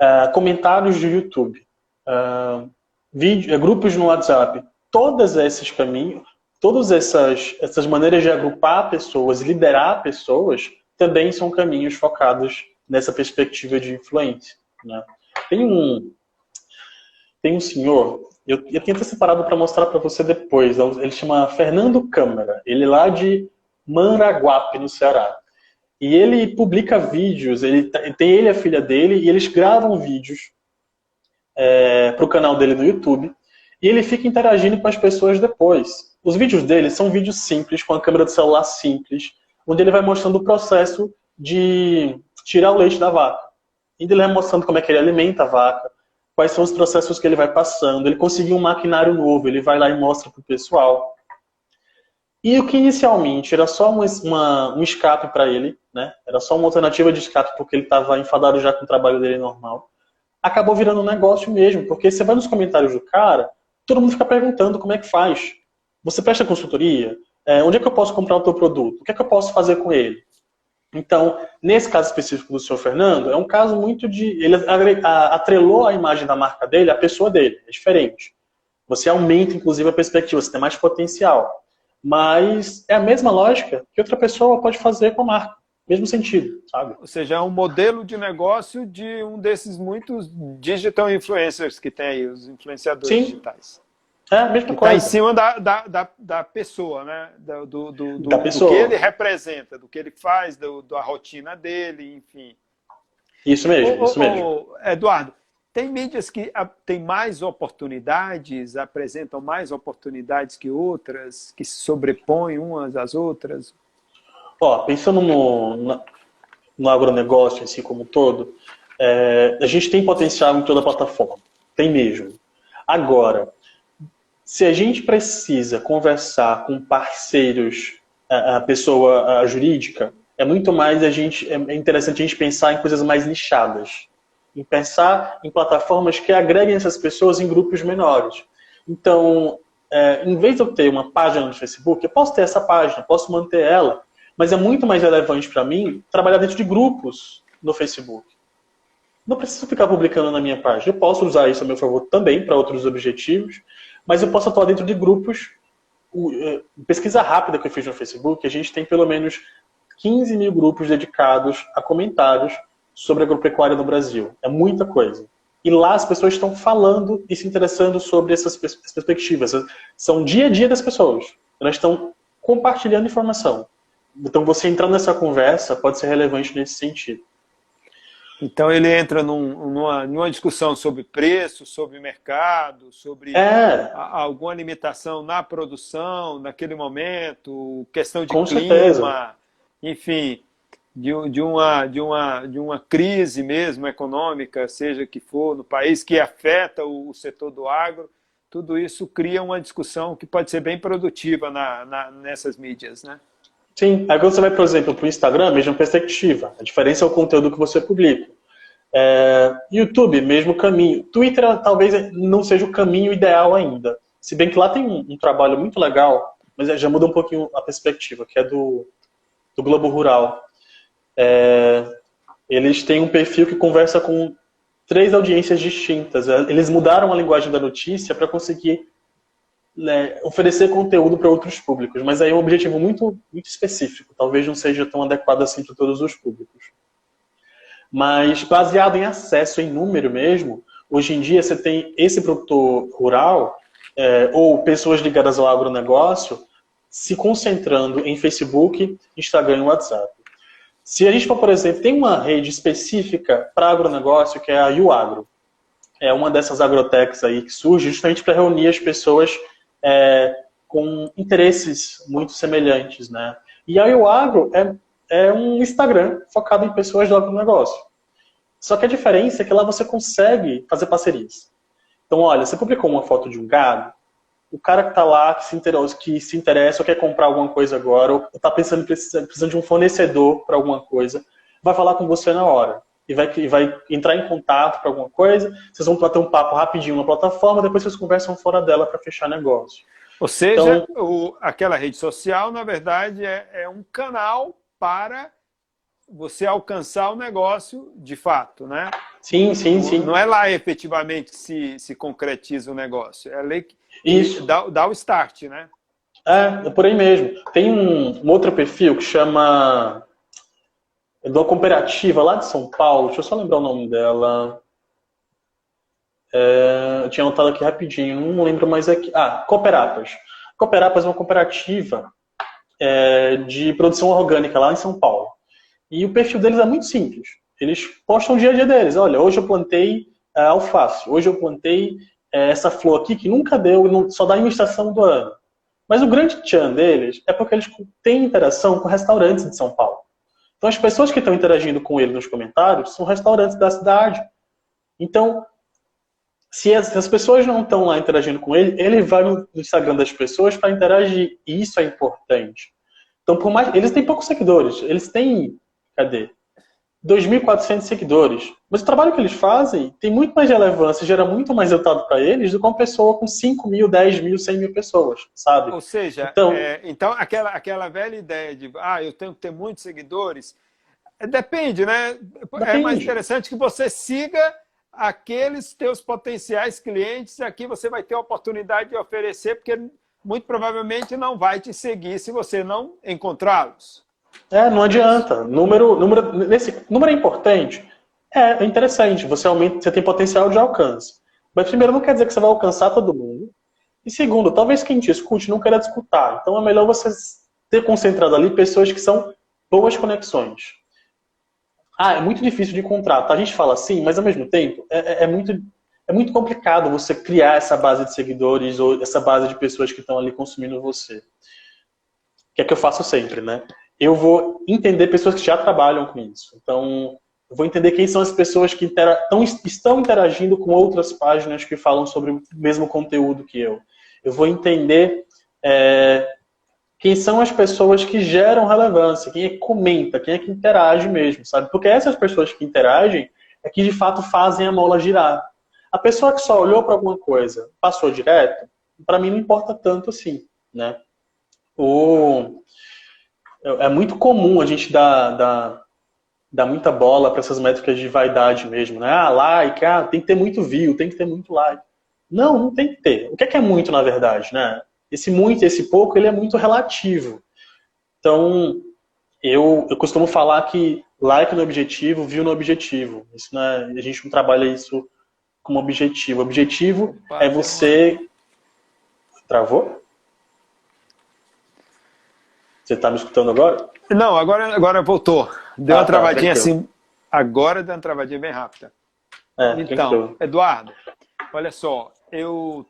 uh, comentários do YouTube, uh, vídeo, uh, grupos no WhatsApp. Todos esses caminhos, todas essas, essas maneiras de agrupar pessoas, liderar pessoas, também são caminhos focados nessa perspectiva de influência. Né? Tem um tem um senhor, eu, eu tenho separado para mostrar para você depois. Ele chama Fernando Câmara. Ele é lá de Maraguape, no Ceará. E ele publica vídeos, ele tem ele e a filha dele, e eles gravam vídeos é, para o canal dele no YouTube, e ele fica interagindo com as pessoas depois. Os vídeos dele são vídeos simples, com a câmera do celular simples, onde ele vai mostrando o processo de tirar o leite da vaca. E ele vai mostrando como é que ele alimenta a vaca, quais são os processos que ele vai passando. Ele conseguiu um maquinário novo, ele vai lá e mostra para o pessoal. E o que inicialmente era só uma, uma, um escape para ele, né? Era só uma alternativa de escape porque ele estava enfadado já com o trabalho dele normal. Acabou virando um negócio mesmo, porque você vai nos comentários do cara, todo mundo fica perguntando como é que faz. Você presta consultoria? É, onde é que eu posso comprar o teu produto? O que é que eu posso fazer com ele? Então, nesse caso específico do senhor Fernando, é um caso muito de. Ele atrelou a imagem da marca dele à pessoa dele. É diferente. Você aumenta, inclusive, a perspectiva, você tem mais potencial. mas é a mesma lógica que outra pessoa pode fazer com a marca. Mesmo sentido, sabe? Ou seja, é um modelo de negócio de um desses muitos digital influencers que tem aí, os influenciadores Sim. digitais. É a mesma que coisa. Está em cima da, da, da, da, pessoa, né? Do, do, do, da pessoa. do que ele representa, do que ele faz, do, da rotina dele, enfim. Isso mesmo, isso mesmo. Eduardo, tem mídias que têm mais oportunidades, apresentam mais oportunidades que outras, que se sobrepõem umas às outras? Ó, pensando no, no agronegócio em si como um todo, é, a gente tem potencial em toda a plataforma. Tem mesmo. Agora, se a gente precisa conversar com parceiros, a, pessoa a jurídica, é muito mais a gente é, é interessante a gente pensar em coisas mais nichadas, em pensar em plataformas que agreguem essas pessoas em grupos menores. Então, é, em vez de eu ter uma página no Facebook, eu posso ter essa página, posso manter ela, mas é muito mais relevante para mim trabalhar dentro de grupos no Facebook. Não preciso ficar publicando na minha página. Eu posso usar isso a meu favor também para outros objetivos, mas eu posso atuar dentro de grupos. É, pesquisa rápida que eu fiz no Facebook, a gente tem pelo menos 15 mil grupos dedicados a comentários sobre agropecuária no Brasil. É muita coisa. E lá as pessoas estão falando e se interessando sobre essas perspectivas. São dia a dia das pessoas. Elas estão compartilhando informação. Então, você entrar nessa conversa pode ser relevante nesse sentido. Então, ele entra num, numa, numa, discussão sobre preço, sobre mercado, sobre é. a, alguma limitação na produção, naquele momento, questão de Com clima, certeza. enfim, de, de, uma, de, uma, de uma crise mesmo econômica, seja que for, no país, que afeta o, o setor do agro. Tudo isso cria uma discussão que pode ser bem produtiva na, na nessas mídias, né? Sim, aí você vai, por exemplo, para o Instagram, mesma perspectiva. A diferença é o conteúdo que você publica. É, YouTube, mesmo caminho. Twitter talvez não seja o caminho ideal ainda. Se bem que lá tem um, um trabalho muito legal, mas já muda um pouquinho a perspectiva, que é do, do Globo Rural. É, eles têm um perfil que conversa com três audiências distintas. Eles mudaram a linguagem da notícia para conseguir né, oferecer conteúdo para outros públicos, mas aí é um objetivo muito, muito específico, talvez não seja tão adequado assim para todos os públicos. Mas baseado em acesso, em número mesmo, hoje em dia você tem esse produtor rural é, ou pessoas ligadas ao agronegócio se concentrando em Facebook, Instagram e WhatsApp. Se a gente for, por exemplo, tem uma rede específica para agronegócio, que é a UAgro. É uma dessas agrotechs aí que surge justamente para reunir as pessoas é, com interesses muito semelhantes, né? E a Agro é, é um Instagram focado em pessoas do agronegócio. Só que a diferença é que lá você consegue fazer parcerias. Então, olha, você publicou uma foto de um gado, o cara que está lá, que se, interessa, que se interessa ou quer comprar alguma coisa agora, ou está pensando precisando, precisando de um fornecedor para alguma coisa, vai falar com você na hora. E vai, e vai entrar em contato para alguma coisa, vocês vão bater um papo rapidinho na plataforma, depois vocês conversam fora dela para fechar negócio. Ou seja, então, o, aquela rede social, na verdade, é, é um canal para você alcançar o negócio de fato, né? Sim, sim, sim. Não é lá efetivamente que se, se concretiza o negócio. É ali que Isso. Dá, dá o start, né? É, é por aí mesmo. Tem um, um outro perfil que chama é de uma cooperativa lá de São Paulo, deixa eu só lembrar o nome dela. É, eu tinha anotado aqui rapidinho, não lembro mais aqui. Ah, Cooperapas. Cooperapas é uma cooperativa é, de produção orgânica lá em São Paulo. E o perfil deles é muito simples. Eles postam o dia a dia deles. Olha, hoje eu plantei é, alface, hoje eu plantei é, essa flor aqui que nunca deu, só dá em uma estação do ano. Mas o grande tchan deles é porque eles têm interação com restaurantes de São Paulo. Então, as pessoas que estão interagindo com ele nos comentários são restaurantes da cidade. Então, se as, se as pessoas não estão lá interagindo com ele, ele vai no Instagram das pessoas para interagir. E isso é importante. Então, por mais. Eles têm poucos seguidores. Eles têm. Cadê? 2.400 seguidores. Mas o trabalho que eles fazem tem muito mais relevância, gera muito mais resultado para eles do que uma pessoa com 5 mil, 10 mil, 100 mil pessoas, sabe? Ou seja, então, é, então aquela, aquela velha ideia de, ah, eu tenho que ter muitos seguidores, é, depende, né? Depende. É mais interessante que você siga aqueles teus potenciais clientes, aqui você vai ter a oportunidade de oferecer, porque muito provavelmente não vai te seguir se você não encontrá-los. É, não adianta. Número, número, nesse, número é importante. É, é interessante. Você aumenta, você tem potencial de alcance. Mas primeiro não quer dizer que você vai alcançar todo mundo. E segundo, talvez quem te escute não queira disputar. Então é melhor você ter concentrado ali pessoas que são boas conexões. Ah, é muito difícil de encontrar. Tá? A gente fala assim, mas ao mesmo tempo é, é, é muito é muito complicado você criar essa base de seguidores ou essa base de pessoas que estão ali consumindo você. Que é que eu faço sempre, né? Eu vou entender pessoas que já trabalham com isso. Então, eu vou entender quem são as pessoas que intera tão, estão interagindo com outras páginas que falam sobre o mesmo conteúdo que eu. Eu vou entender é, quem são as pessoas que geram relevância, quem é que comenta, quem é que interage mesmo, sabe? Porque essas pessoas que interagem é que de fato fazem a mola girar. A pessoa que só olhou para alguma coisa, passou direto, para mim não importa tanto assim, né? O... É muito comum a gente dar, dar, dar muita bola para essas métricas de vaidade mesmo, né? Ah, like, ah, tem que ter muito view, tem que ter muito like. Não, não tem que ter. O que é, que é muito, na verdade, né? Esse muito e esse pouco, ele é muito relativo. Então, eu, eu costumo falar que like no objetivo, view no objetivo. Isso, né, a gente não trabalha isso como objetivo. O objetivo é você. Travou? Você está me escutando agora? Não, agora, agora voltou. Deu ah, uma tá, travadinha tá, assim. Agora deu uma travadinha bem rápida. É, então, Eduardo, olha só, eu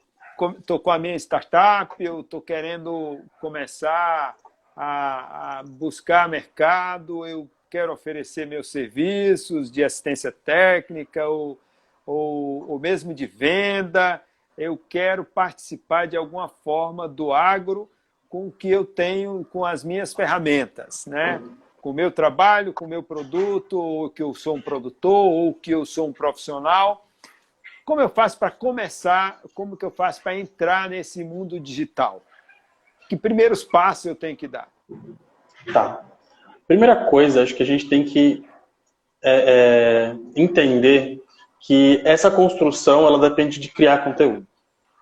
estou com a minha startup, eu estou querendo começar a, a, buscar mercado, eu quero oferecer meus serviços de assistência técnica ou ou, ou mesmo de venda, eu quero participar de alguma forma do agro com o que eu tenho com as minhas ferramentas, né? Com o meu trabalho, com o meu produto, ou que eu sou um produtor, ou que eu sou um profissional. Como eu faço para começar? Como que eu faço para entrar nesse mundo digital? Que primeiros passos eu tenho que dar? Tá. Primeira coisa, acho que a gente tem que é, é, entender que essa construção ela depende de criar conteúdo.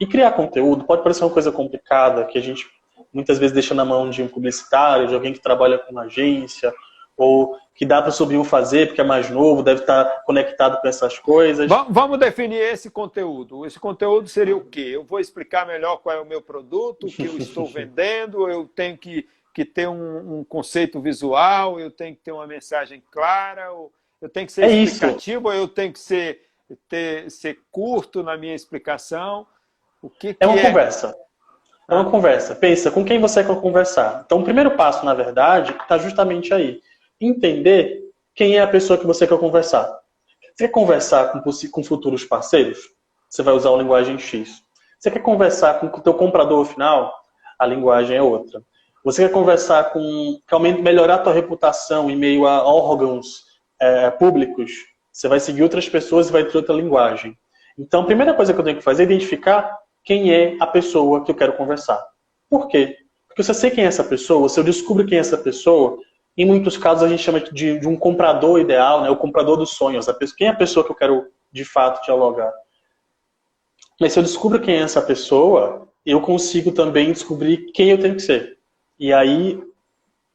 E criar conteúdo pode parecer uma coisa complicada, que a gente muitas vezes deixa na mão de um publicitário, de alguém que trabalha com uma agência, ou que dá para subir o fazer porque é mais novo, deve estar conectado com essas coisas. Vamos definir esse conteúdo. Esse conteúdo seria o quê? Eu vou explicar melhor qual é o meu produto, o que eu estou vendendo, eu tenho que, que ter um, um, conceito visual, eu tenho que ter uma mensagem clara, eu tenho que ser é explicativo, isso. eu tenho que ser ter, ser curto na minha explicação. O que, que é uma é? conversa. É uma conversa. Pensa com quem você quer conversar. Então, o primeiro passo, na verdade, está justamente aí. Entender quem é a pessoa que você quer conversar. Você quer conversar com, com futuros parceiros? Você vai usar a linguagem X. Você quer conversar com o teu comprador final? A linguagem é outra. Você quer conversar com... Quer melhorar a tua reputação em meio a órgãos é, públicos? Você vai seguir outras pessoas e vai ter outra linguagem. Então, a primeira coisa que eu tenho que fazer é identificar quem é a pessoa que eu quero conversar. Por quê? Porque se eu sei quem é essa pessoa, se eu descubro quem é essa pessoa, em muitos casos a gente chama de, de um comprador ideal, né? o comprador dos sonhos. A pessoa, quem é a pessoa que eu quero de fato dialogar? Mas se eu descubro quem é essa pessoa, eu consigo também descobrir quem eu tenho que ser. E aí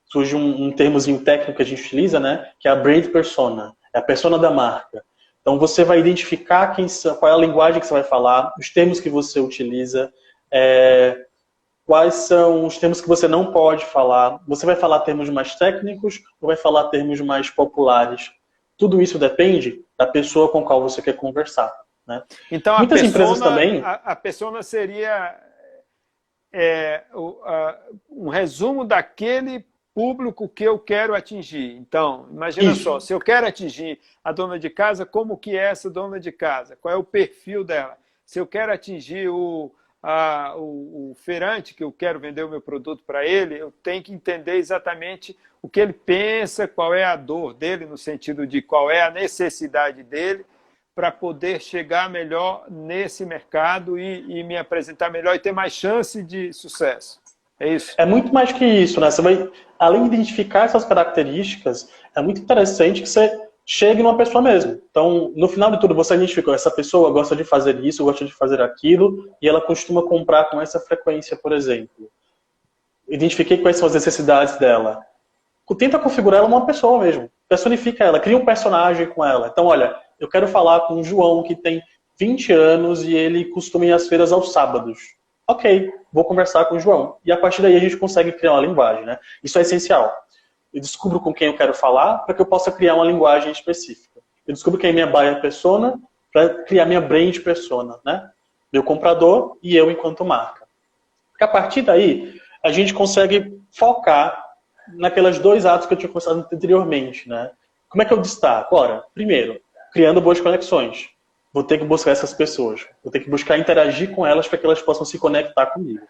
surge um, um termozinho técnico que a gente utiliza, né? que é a brand persona é a persona da marca. Então você vai identificar quem, qual é a linguagem que você vai falar, os termos que você utiliza, é, quais são os termos que você não pode falar. Você vai falar termos mais técnicos ou vai falar termos mais populares? Tudo isso depende da pessoa com qual você quer conversar. Né? Então, Muitas persona, empresas também. A, a persona seria é, o, a, um resumo daquele público que eu quero atingir. Então, imagina Isso. só, se eu quero atingir a dona de casa, como que é essa dona de casa? Qual é o perfil dela? Se eu quero atingir o, a, o, o feirante que eu quero vender o meu produto para ele, eu tenho que entender exatamente o que ele pensa, qual é a dor dele, no sentido de qual é a necessidade dele, para poder chegar melhor nesse mercado e, e me apresentar melhor e ter mais chance de sucesso. É isso. É muito mais que isso, né? Você vai, além de identificar essas características, é muito interessante que você chegue numa pessoa mesmo. Então, no final de tudo, você identificou essa pessoa gosta de fazer isso, gosta de fazer aquilo, e ela costuma comprar com essa frequência, por exemplo. Identifiquei quais são as necessidades dela. Tenta configurar ela uma pessoa mesmo. Personifica ela, cria um personagem com ela. Então, olha, eu quero falar com o João, que tem 20 anos e ele costuma ir às feiras aos sábados. Ok, vou conversar com o João. E a partir daí a gente consegue criar uma linguagem, né? Isso é essencial. Eu descubro com quem eu quero falar para que eu possa criar uma linguagem específica. Eu descubro quem é minha buyer persona para criar minha brand persona, né? Meu comprador e eu enquanto marca. Porque a partir daí, a gente consegue focar naquelas dois atos que eu tinha conversado anteriormente, né? Como é que eu destaco? Ora, primeiro, criando boas conexões vou ter que buscar essas pessoas. Vou ter que buscar interagir com elas para que elas possam se conectar comigo.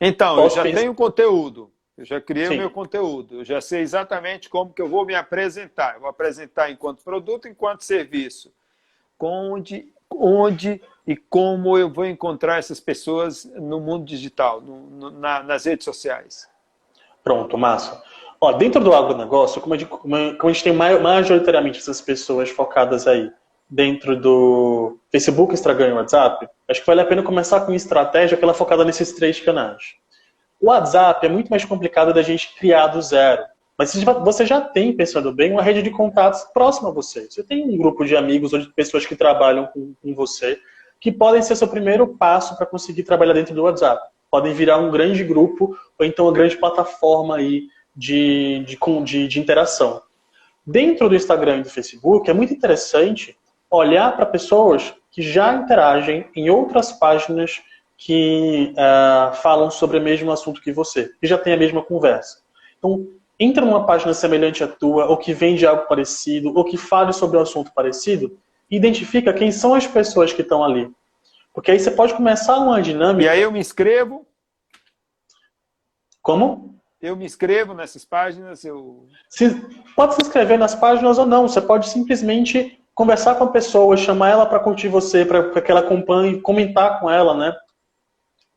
Então, Posso eu já pensar... tenho conteúdo. Eu já criei Sim. o meu conteúdo. Eu já sei exatamente como que eu vou me apresentar. Eu vou apresentar enquanto produto, enquanto serviço. Onde, onde e como eu vou encontrar essas pessoas no mundo digital, no, no, na, nas redes sociais. Pronto, massa. Ó, dentro do agronegócio, como, como a gente tem majoritariamente essas pessoas focadas aí dentro do Facebook, Instagram e WhatsApp, acho que vale a pena começar com estratégia que ela é focada nesses três canais. O WhatsApp é muito mais complicado da gente criar do zero. Mas você já tem, pensando bem, uma rede de contatos próxima a você. Você tem um grupo de amigos ou de pessoas que trabalham com, com você que podem ser seu primeiro passo para conseguir trabalhar dentro do WhatsApp. Podem virar um grande grupo ou então uma grande plataforma aí de, de, de, de interação. Dentro do Instagram e do Facebook, é muito interessante olhar para pessoas que já interagem em outras páginas que uh, falam sobre o mesmo assunto que você, que já tem a mesma conversa. Então, entra numa página semelhante à tua, ou que vende algo parecido, ou que fale sobre um assunto parecido, e identifica quem são as pessoas que estão ali. Porque aí você pode começar uma dinâmica. E aí eu me inscrevo. Como? Eu me inscrevo nessas páginas. Eu... Se, pode se inscrever nas páginas ou não. Você pode simplesmente conversar com a pessoa, chamar ela para curtir você, para que ela acompanhe, comentar com ela, né?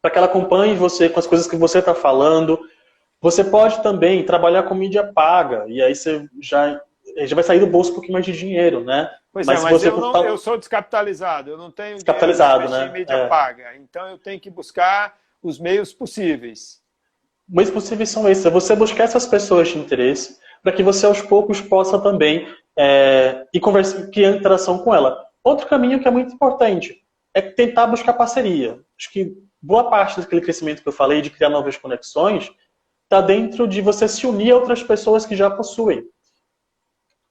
Para que ela acompanhe você com as coisas que você está falando. Você pode também trabalhar com mídia paga, e aí você já, já vai sair do bolso um pouquinho mais de dinheiro, né? Pois mas é, mas eu, não, eu, sou descapitalizado, eu não tenho descapitalizado, né? mídia é. paga. Então eu tenho que buscar os meios possíveis. Meios possíveis são esses, é você buscar essas pessoas de interesse, para que você aos poucos possa também é, e conversa, criar interação com ela. Outro caminho que é muito importante é tentar buscar parceria. Acho que boa parte daquele crescimento que eu falei de criar novas conexões está dentro de você se unir a outras pessoas que já possuem.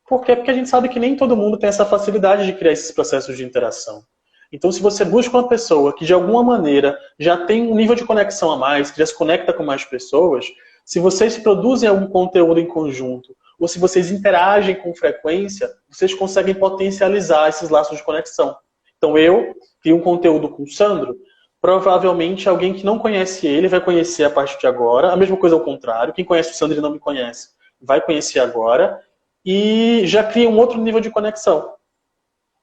Por quê? Porque a gente sabe que nem todo mundo tem essa facilidade de criar esses processos de interação. Então, se você busca uma pessoa que de alguma maneira já tem um nível de conexão a mais, que já se conecta com mais pessoas, se vocês produzem algum conteúdo em conjunto, ou se vocês interagem com frequência, vocês conseguem potencializar esses laços de conexão. Então eu crio um conteúdo com o Sandro, provavelmente alguém que não conhece ele vai conhecer a partir de agora, a mesma coisa ao contrário, quem conhece o Sandro e não me conhece vai conhecer agora, e já cria um outro nível de conexão.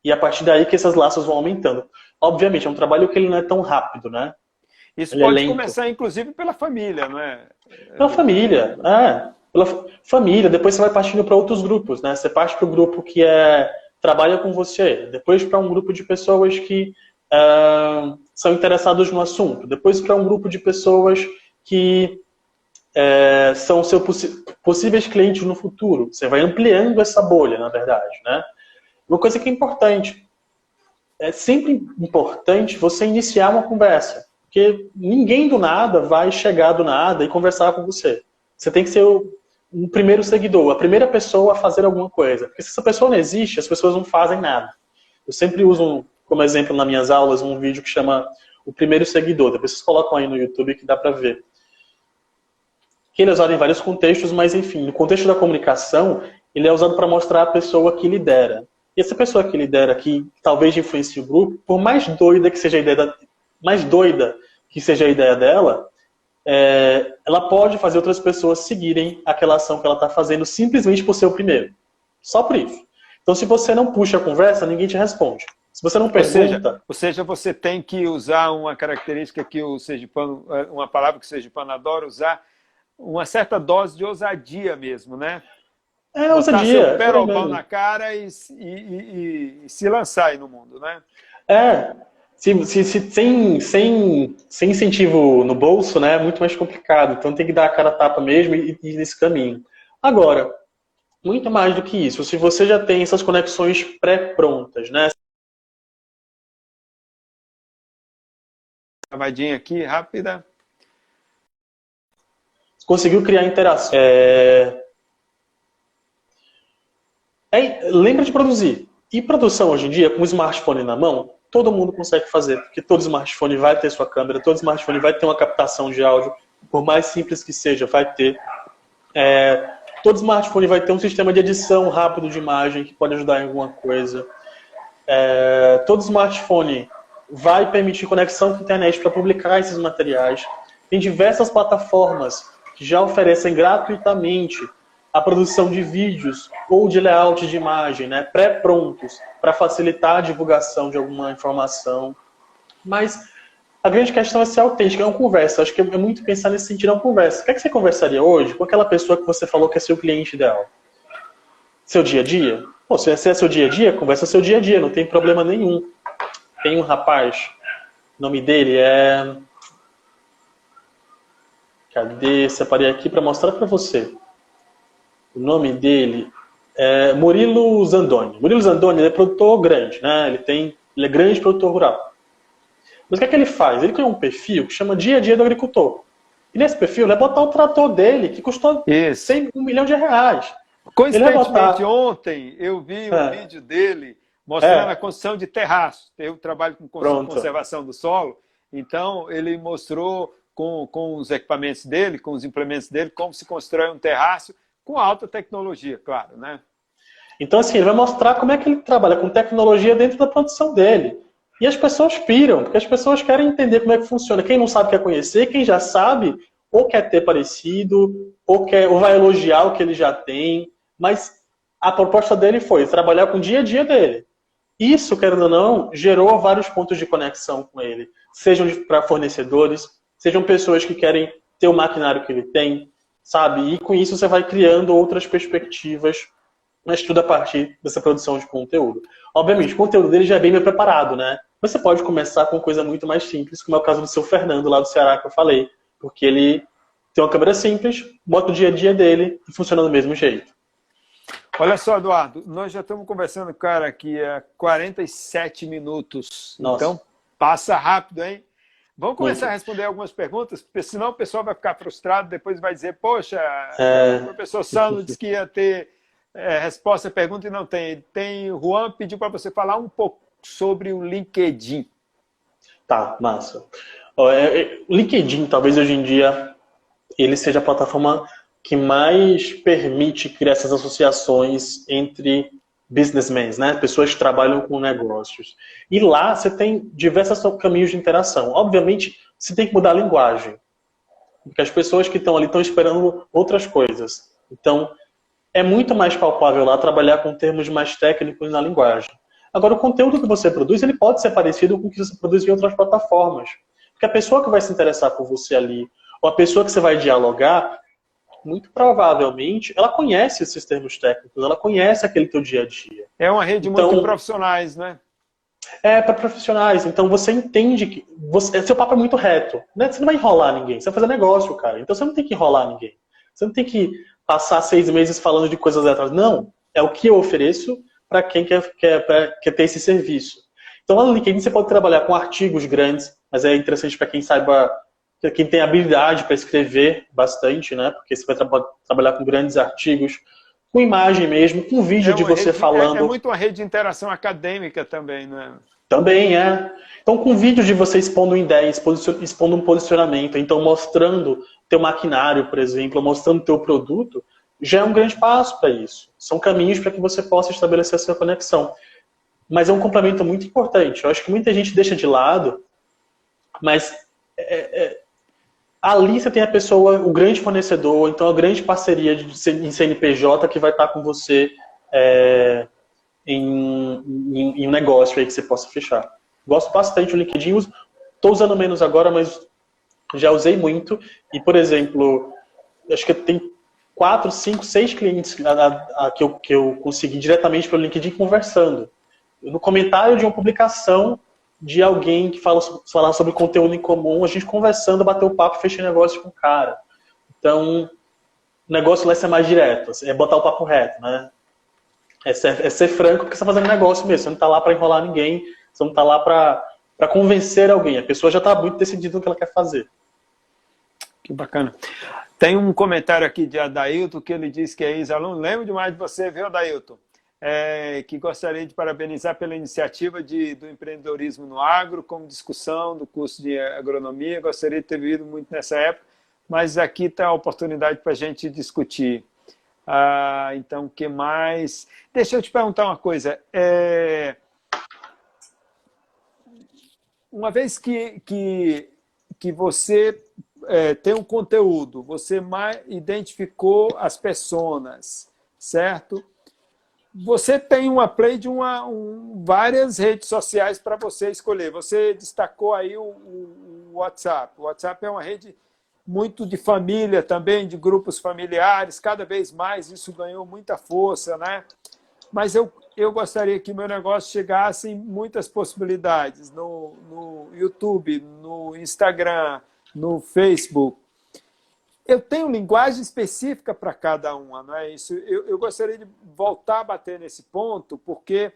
E a partir daí que esses laços vão aumentando. Obviamente, é um trabalho que ele não é tão rápido, né? Isso ele é pode é começar, inclusive, pela família, não é? Pela família, é pela família, depois você vai partindo para outros grupos, né? Você parte para o grupo que é trabalha com você, depois para um grupo de pessoas que uh, são interessados no assunto, depois para um grupo de pessoas que uh, são seus possíveis clientes no futuro. Você vai ampliando essa bolha, na verdade, né? Uma coisa que é importante, é sempre importante você iniciar uma conversa, porque ninguém do nada vai chegar do nada e conversar com você. Você tem que ser o, um primeiro seguidor, a primeira pessoa a fazer alguma coisa. Porque se essa pessoa não existe, as pessoas não fazem nada. Eu sempre uso como exemplo nas minhas aulas um vídeo que chama O Primeiro Seguidor. Depois vocês colocam aí no YouTube que dá para ver. Que ele é usado em vários contextos, mas enfim, no contexto da comunicação, ele é usado para mostrar a pessoa que lidera. E essa pessoa que lidera, que talvez influencie o grupo, por mais doida que seja a ideia da, mais doida que seja a ideia dela, é, ela pode fazer outras pessoas seguirem aquela ação que ela está fazendo simplesmente por ser o primeiro. Só por isso. Então, se você não puxa a conversa, ninguém te responde. Se você não pergunta... Ou seja, ou seja você tem que usar uma característica que o Sergipano, uma palavra que o Sergipano adora usar, uma certa dose de ousadia mesmo, né? É, ousadia. Seu perobão na cara e, e, e, e, se lançar aí no mundo, né? É, se, se, se, sem, sem, sem incentivo no bolso, né, é muito mais complicado. Então tem que dar a cara tapa mesmo e ir nesse caminho. Agora, muito mais do que isso, se você já tem essas conexões pré-prontas, né? Travadinha aqui, rápida. Conseguiu criar interação. É... É, lembra de produzir. E produção hoje em dia, com o smartphone na mão, todo mundo consegue fazer, porque todo smartphone vai ter sua câmera, todo smartphone vai ter uma captação de áudio, por mais simples que seja, vai ter. É, todo smartphone vai ter um sistema de edição rápido de imagem que pode ajudar em alguma coisa. É, todo smartphone vai permitir conexão com a internet para publicar esses materiais. Tem diversas plataformas que já oferecem gratuitamente a produção de vídeos ou de layout de imagem, né, pré-prontos, para facilitar a divulgação de alguma informação. Mas a grande questão é ser autêntica, é uma conversa. Acho que é muito pensar nesse sentido, é uma conversa. O que, é que você conversaria hoje com aquela pessoa que você falou que é seu cliente ideal? Seu dia a dia? Pô, se é seu dia a dia, conversa seu dia a dia, não tem problema nenhum. Tem um rapaz, o nome dele é. Cadê? Separei aqui para mostrar para você. O nome dele é Murilo Zandoni. Murilo Zandoni é produtor grande, né? Ele tem, ele é grande produtor rural. Mas o que é que ele faz? Ele criou um perfil que chama Dia a Dia do Agricultor. E nesse perfil ele é botar o trator dele, que custou 100, um milhão de reais. Coincidentemente, botar... ontem eu vi um é. vídeo dele mostrando é. a construção de terraço. Eu trabalho com conservação do solo, então ele mostrou com, com os equipamentos dele, com os implementos dele, como se constrói um terraço com alta tecnologia, claro, né? Então, assim, ele vai mostrar como é que ele trabalha com tecnologia dentro da produção dele. E as pessoas piram, porque as pessoas querem entender como é que funciona. Quem não sabe quer conhecer, quem já sabe, ou quer ter parecido, ou, quer, ou vai elogiar o que ele já tem. Mas a proposta dele foi trabalhar com o dia a dia dele. Isso, querendo ou não, gerou vários pontos de conexão com ele. Sejam para fornecedores, sejam pessoas que querem ter o maquinário que ele tem, sabe? E com isso você vai criando outras perspectivas, mas tudo a partir dessa produção de conteúdo. Obviamente, o conteúdo dele já é bem mais preparado, né? Você pode começar com coisa muito mais simples, como é o caso do seu Fernando lá do Ceará que eu falei, porque ele tem uma câmera simples, bota o dia a dia dele e funciona do mesmo jeito. Olha só, Eduardo, nós já estamos conversando, cara, aqui há 47 minutos. Nossa. Então, passa rápido, hein? Vamos começar a responder algumas perguntas, porque senão o pessoal vai ficar frustrado, depois vai dizer, poxa, é... o professor Sandro disse que ia ter é, resposta à pergunta e não tem. Tem, o Juan pediu para você falar um pouco sobre o LinkedIn. Tá, massa. O é, é, LinkedIn, talvez hoje em dia, ele seja a plataforma que mais permite criar essas associações entre businessmen, né? Pessoas que trabalham com negócios. E lá você tem diversos caminhos de interação. Obviamente, você tem que mudar a linguagem. Porque as pessoas que estão ali estão esperando outras coisas. Então, é muito mais palpável lá trabalhar com termos mais técnicos na linguagem. Agora, o conteúdo que você produz, ele pode ser parecido com o que você produz em outras plataformas. Porque a pessoa que vai se interessar por você ali, ou a pessoa que você vai dialogar, muito provavelmente ela conhece esses termos técnicos, ela conhece aquele teu dia a dia. É uma rede então, muito profissionais, né? É, para profissionais. Então você entende que. Você, seu papo é muito reto. Né? Você não vai enrolar ninguém. Você vai fazer negócio, cara. Então você não tem que enrolar ninguém. Você não tem que passar seis meses falando de coisas atrás. Não. É o que eu ofereço para quem quer, quer, quer ter esse serviço. Então lá no LinkedIn você pode trabalhar com artigos grandes, mas é interessante para quem saiba quem tem habilidade para escrever bastante, né? Porque você vai tra trabalhar com grandes artigos, com imagem mesmo, com vídeo é de você rede, falando. É, é, muito uma rede de interação acadêmica também, né? Também é. Então, com vídeo de você expondo ideias, expondo um posicionamento, então mostrando teu maquinário, por exemplo, mostrando teu produto, já é um grande passo para isso. São caminhos para que você possa estabelecer a sua conexão. Mas é um complemento muito importante. Eu acho que muita gente deixa de lado, mas é, é, ali você tem a pessoa, o grande fornecedor, então a grande parceria de, em CNPJ que vai estar com você é, em, em, em, um negócio aí que você possa fechar. Gosto bastante do LinkedIn, estou usando menos agora, mas já usei muito. E, por exemplo, acho que tem quatro, cinco, seis clientes a, a, que, eu, que eu consegui diretamente pelo LinkedIn conversando. No comentário de uma publicação de alguém que fala, fala sobre conteúdo em comum, a gente conversando, bateu o papo, fechei negócio com o cara. Então, o negócio lá é ser mais direto, é botar o papo reto, né? É ser, é ser franco porque você está fazendo negócio mesmo. Você não está lá para enrolar ninguém, você não está lá para convencer alguém. A pessoa já está muito decidida no que ela quer fazer. Que bacana. Tem um comentário aqui de Adailton que ele diz que é ex-aluno. Lembro demais de você, viu, Adailton? É, que gostaria de parabenizar pela iniciativa de, do empreendedorismo no agro, como discussão do curso de agronomia. Gostaria de ter vivido muito nessa época, mas aqui está a oportunidade para a gente discutir. Ah, então, o que mais? Deixa eu te perguntar uma coisa. É... Uma vez que, que, que você é, tem um conteúdo, você mais identificou as pessoas, certo? Você tem uma play de uma, um, várias redes sociais para você escolher. Você destacou aí o, o, o WhatsApp. O WhatsApp é uma rede muito de família também, de grupos familiares, cada vez mais isso ganhou muita força, né? Mas eu, eu gostaria que meu negócio chegasse em muitas possibilidades, no, no YouTube, no Instagram, no Facebook. Eu tenho linguagem específica para cada uma, não é isso? Eu, eu gostaria de voltar a bater nesse ponto, porque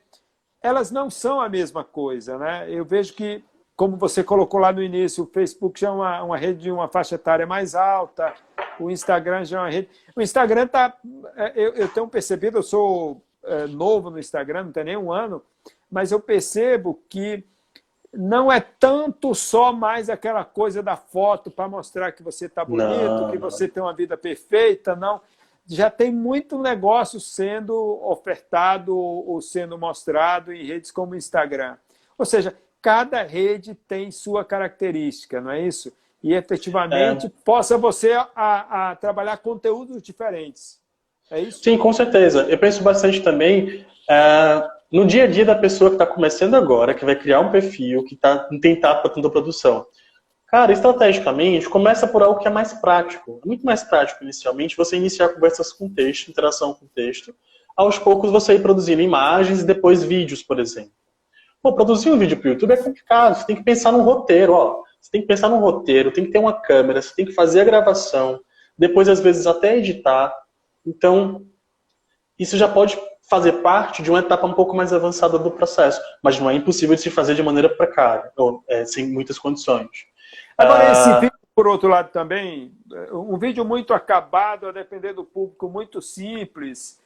elas não são a mesma coisa, né? Eu vejo que como você colocou lá no início, o Facebook já é uma, uma rede de uma faixa etária mais alta, o Instagram já é uma rede. O Instagram está. É, eu, eu tenho percebido, eu sou é, novo no Instagram, não tem nem um ano, mas eu percebo que não é tanto só mais aquela coisa da foto para mostrar que você está bonito, não. que você tem uma vida perfeita, não. Já tem muito negócio sendo ofertado ou sendo mostrado em redes como o Instagram. Ou seja, cada rede tem sua característica, não é isso? E efetivamente é. possa você a, a, trabalhar conteúdos diferentes. É isso? Sim, com certeza. Eu penso bastante também é, no dia a dia da pessoa que está começando agora, que vai criar um perfil, que está tentando para tanta produção. Cara, estrategicamente, começa por algo que é mais prático. É muito mais prático, inicialmente, você iniciar conversas com texto, interação com texto. Aos poucos, você ir produzindo imagens e depois vídeos, por exemplo. Pô, produzir um vídeo para o YouTube é complicado. Você tem que pensar num roteiro, ó. Você tem que pensar num roteiro, tem que ter uma câmera, você tem que fazer a gravação, depois, às vezes, até editar. Então, isso já pode fazer parte de uma etapa um pouco mais avançada do processo, mas não é impossível de se fazer de maneira precária, ou é, sem muitas condições. Agora, ah... esse vídeo, por outro lado, também, um vídeo muito acabado, a depender do público, muito simples,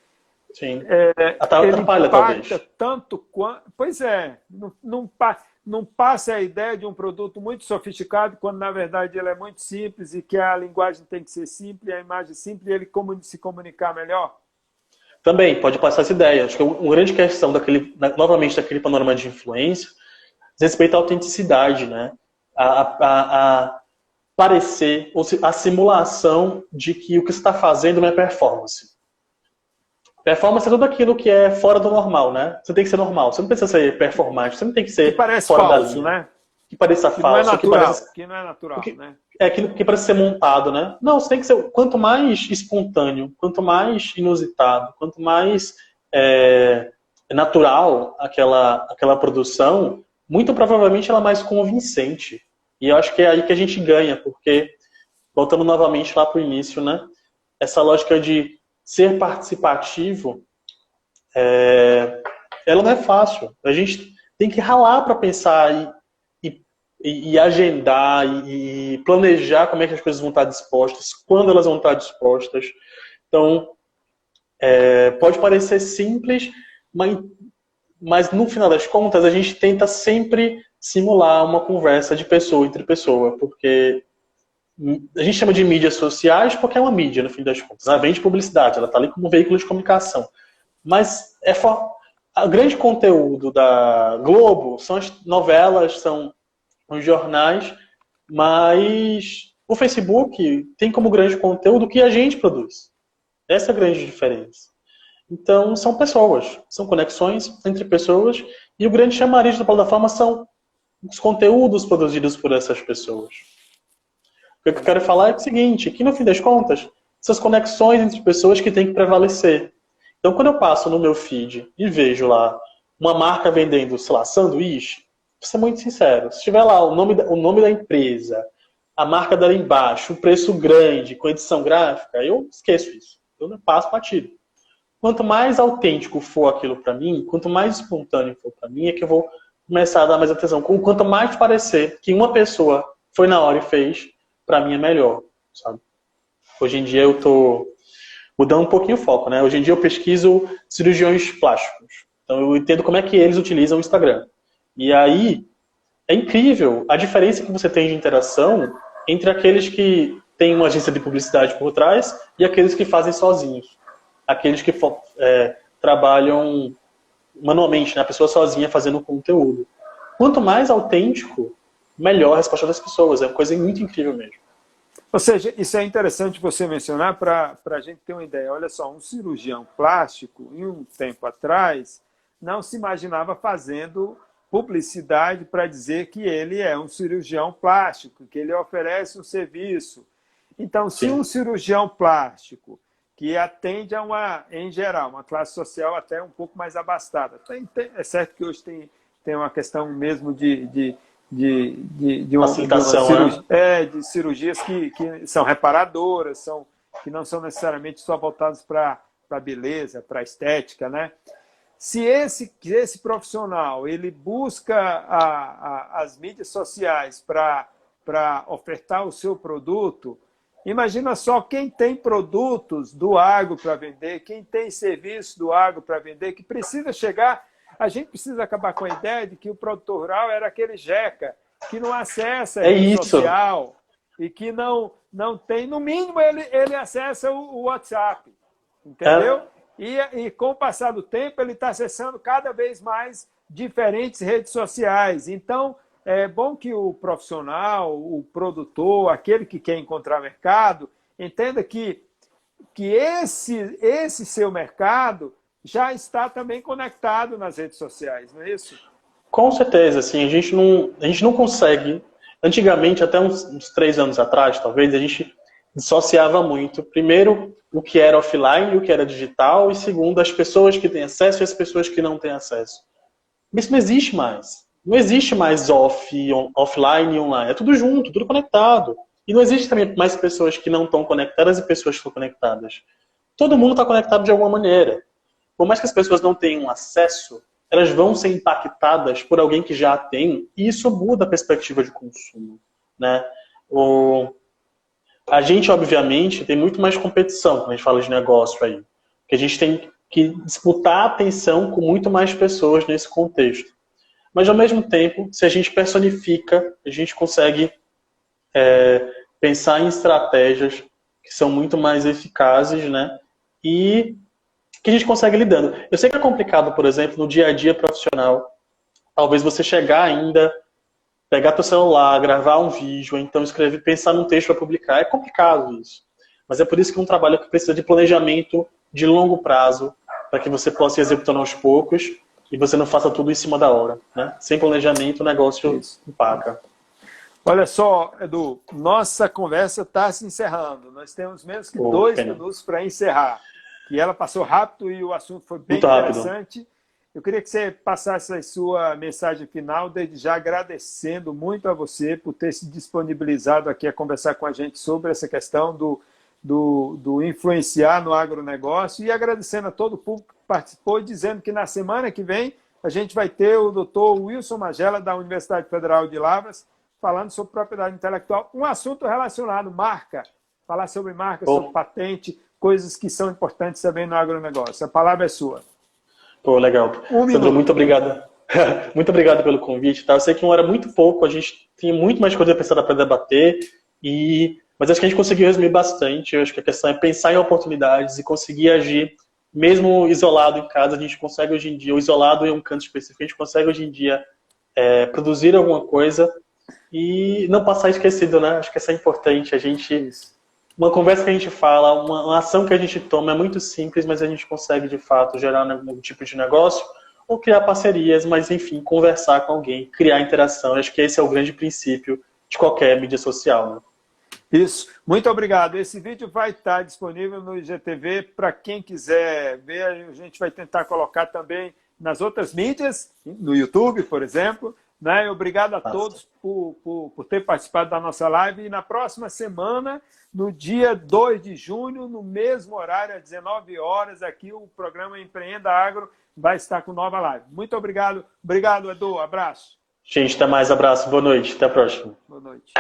Sim. É, Atrapalha, talvez. tanto quanto. Pois é, não, não, não passa a ideia de um produto muito sofisticado, quando na verdade ele é muito simples e que a linguagem tem que ser simples, a imagem simples e ele como se comunicar melhor? Também, pode passar essa ideia. Acho que uma grande questão, daquele, novamente, daquele panorama de influência, diz respeito à autenticidade, né? A, a, a parecer, ou a simulação de que o que você está fazendo não é performance. Performance é tudo aquilo que é fora do normal, né? Você tem que ser normal. Você não precisa ser performante. Você não tem que ser que parece fora falso, da né? Que pareça que falso. Não é natural, que, que não é natural, que, né? É aquilo que parece ser montado, né? Não, você tem que ser... Quanto mais espontâneo, quanto mais inusitado, quanto mais é, natural aquela, aquela produção, muito provavelmente ela é mais convincente. E eu acho que é aí que a gente ganha, porque, voltando novamente lá para o início, né? Essa lógica de ser participativo, é, ela não é fácil. A gente tem que ralar para pensar e, e, agendar e, e, planejar como é que as coisas vão estar dispostas, quando elas vão estar dispostas. Então, é, pode parecer simples, mas, mas no final das contas a gente tenta sempre simular uma conversa de pessoa entre pessoa, porque a gente chama de mídias sociais porque é uma mídia, no fim das contas. Ela vende publicidade, ela está ali como veículo de comunicação. Mas é for... o grande conteúdo da Globo são as novelas, são os jornais, mas o Facebook tem como grande conteúdo o que a gente produz. Essa é a grande diferença. Então, são pessoas, são conexões entre pessoas, e o grande chamariz da plataforma são os conteúdos produzidos por essas pessoas. O que eu quero falar é o seguinte, que no fim das contas, essas conexões entre pessoas que têm que prevalecer. Então, quando eu passo no meu feed e vejo lá uma marca vendendo, sei lá, sanduíche, vou ser muito sincero, se tiver lá o nome, o nome da empresa, a marca dela embaixo, o preço grande, com edição gráfica, eu esqueço isso. Eu não passo batido. Quanto mais autêntico for aquilo para mim, quanto mais espontâneo for para mim, é que eu vou começar a dar mais atenção. Quanto mais parecer que uma pessoa foi na hora e fez, para mim é melhor, sabe? Hoje em dia eu tô mudando um pouquinho o foco, né? Hoje em dia eu pesquiso cirurgiões plásticos. Então eu entendo como é que eles utilizam o Instagram. E aí é incrível a diferença que você tem de interação entre aqueles que têm uma agência de publicidade por trás e aqueles que fazem sozinhos. Aqueles que é, trabalham manualmente, né? a pessoa sozinha fazendo conteúdo. Quanto mais autêntico, melhor a resposta das pessoas. É uma coisa muito incrível mesmo. Ou seja, isso é interessante você mencionar para a gente ter uma ideia. Olha só, um cirurgião plástico, em um tempo atrás, não se imaginava fazendo publicidade para dizer que ele é um cirurgião plástico, que ele oferece um serviço. Então, se Sim. um cirurgião plástico que atende a uma, em geral, uma classe social até um pouco mais abastada. Tem, tem, é certo que hoje tem, tem uma questão mesmo de, de, de, de, de uma, de, uma cirurgia, né? é, de cirurgias que, que são reparadoras, são, que não são necessariamente só voltadas para a beleza, para a estética, né? Se esse, esse profissional ele busca a, a, as mídias sociais para ofertar o seu produto, Imagina só quem tem produtos do agro para vender, quem tem serviço do agro para vender, que precisa chegar. A gente precisa acabar com a ideia de que o produtor rural era aquele jeca que não acessa a é rede isso. social e que não, não tem, no mínimo, ele, ele acessa o, o WhatsApp. Entendeu? É. E, e com o passar do tempo, ele está acessando cada vez mais diferentes redes sociais. Então, é bom que o profissional, o produtor, aquele que quer encontrar mercado, entenda que, que esse, esse seu mercado já está também conectado nas redes sociais, não é isso? Com certeza, assim, a gente não, a gente não consegue. Antigamente, até uns, uns três anos atrás, talvez, a gente dissociava muito. Primeiro, o que era offline e o que era digital, e segundo, as pessoas que têm acesso e as pessoas que não têm acesso. Isso não existe mais. Não existe mais off, on, offline e online. É tudo junto, tudo conectado. E não existe também mais pessoas que não estão conectadas e pessoas que estão conectadas. Todo mundo está conectado de alguma maneira. Por mais que as pessoas não tenham acesso, elas vão ser impactadas por alguém que já tem, e isso muda a perspectiva de consumo. Né? O... A gente, obviamente, tem muito mais competição quando a gente fala de negócio aí. Porque a gente tem que disputar atenção com muito mais pessoas nesse contexto. Mas, ao mesmo tempo, se a gente personifica, a gente consegue é, pensar em estratégias que são muito mais eficazes, né? E que a gente consegue lidando. Eu sei que é complicado, por exemplo, no dia a dia profissional, talvez você chegar ainda, pegar teu celular, gravar um vídeo, então escrever, pensar num texto para publicar, é complicado isso. Mas é por isso que é um trabalho que precisa de planejamento de longo prazo, para que você possa ir executando aos poucos e você não faça tudo em cima da hora. Né? Sem planejamento, o negócio Isso. empaca. Olha só, Edu, nossa conversa está se encerrando. Nós temos menos que dois pena. minutos para encerrar. E ela passou rápido e o assunto foi bem Muito interessante. Rápido. Eu queria que você passasse a sua mensagem final, desde já agradecendo muito a você por ter se disponibilizado aqui a conversar com a gente sobre essa questão do, do, do influenciar no agronegócio e agradecendo a todo o público participou dizendo que na semana que vem a gente vai ter o doutor Wilson Magela, da Universidade Federal de Lavras, falando sobre propriedade intelectual, um assunto relacionado, marca, falar sobre marca, Bom. sobre patente, coisas que são importantes também no agronegócio. A palavra é sua. Pô, legal. Um Sandro, muito obrigado. muito obrigado pelo convite. Tá? Eu sei que não era muito pouco, a gente tinha muito mais coisa pensada para debater, e... mas acho que a gente conseguiu resumir bastante. Eu acho que a questão é pensar em oportunidades e conseguir agir mesmo isolado em casa, a gente consegue hoje em dia, ou isolado em um canto específico, a gente consegue hoje em dia é, produzir alguma coisa e não passar esquecido, né? Acho que isso é importante. A gente. Uma conversa que a gente fala, uma, uma ação que a gente toma é muito simples, mas a gente consegue de fato gerar algum tipo de negócio ou criar parcerias, mas enfim, conversar com alguém, criar interação. Acho que esse é o grande princípio de qualquer mídia social. Né? Isso. Muito obrigado. Esse vídeo vai estar disponível no IGTV para quem quiser ver. A gente vai tentar colocar também nas outras mídias, no YouTube, por exemplo. Né? Obrigado a Nossa. todos por, por, por ter participado da nossa live. E na próxima semana, no dia 2 de junho, no mesmo horário, às 19 horas, aqui o programa Empreenda Agro vai estar com nova live. Muito obrigado. Obrigado, Edu. Abraço. Gente, até mais. Abraço. Boa noite. Até a próxima. Boa noite.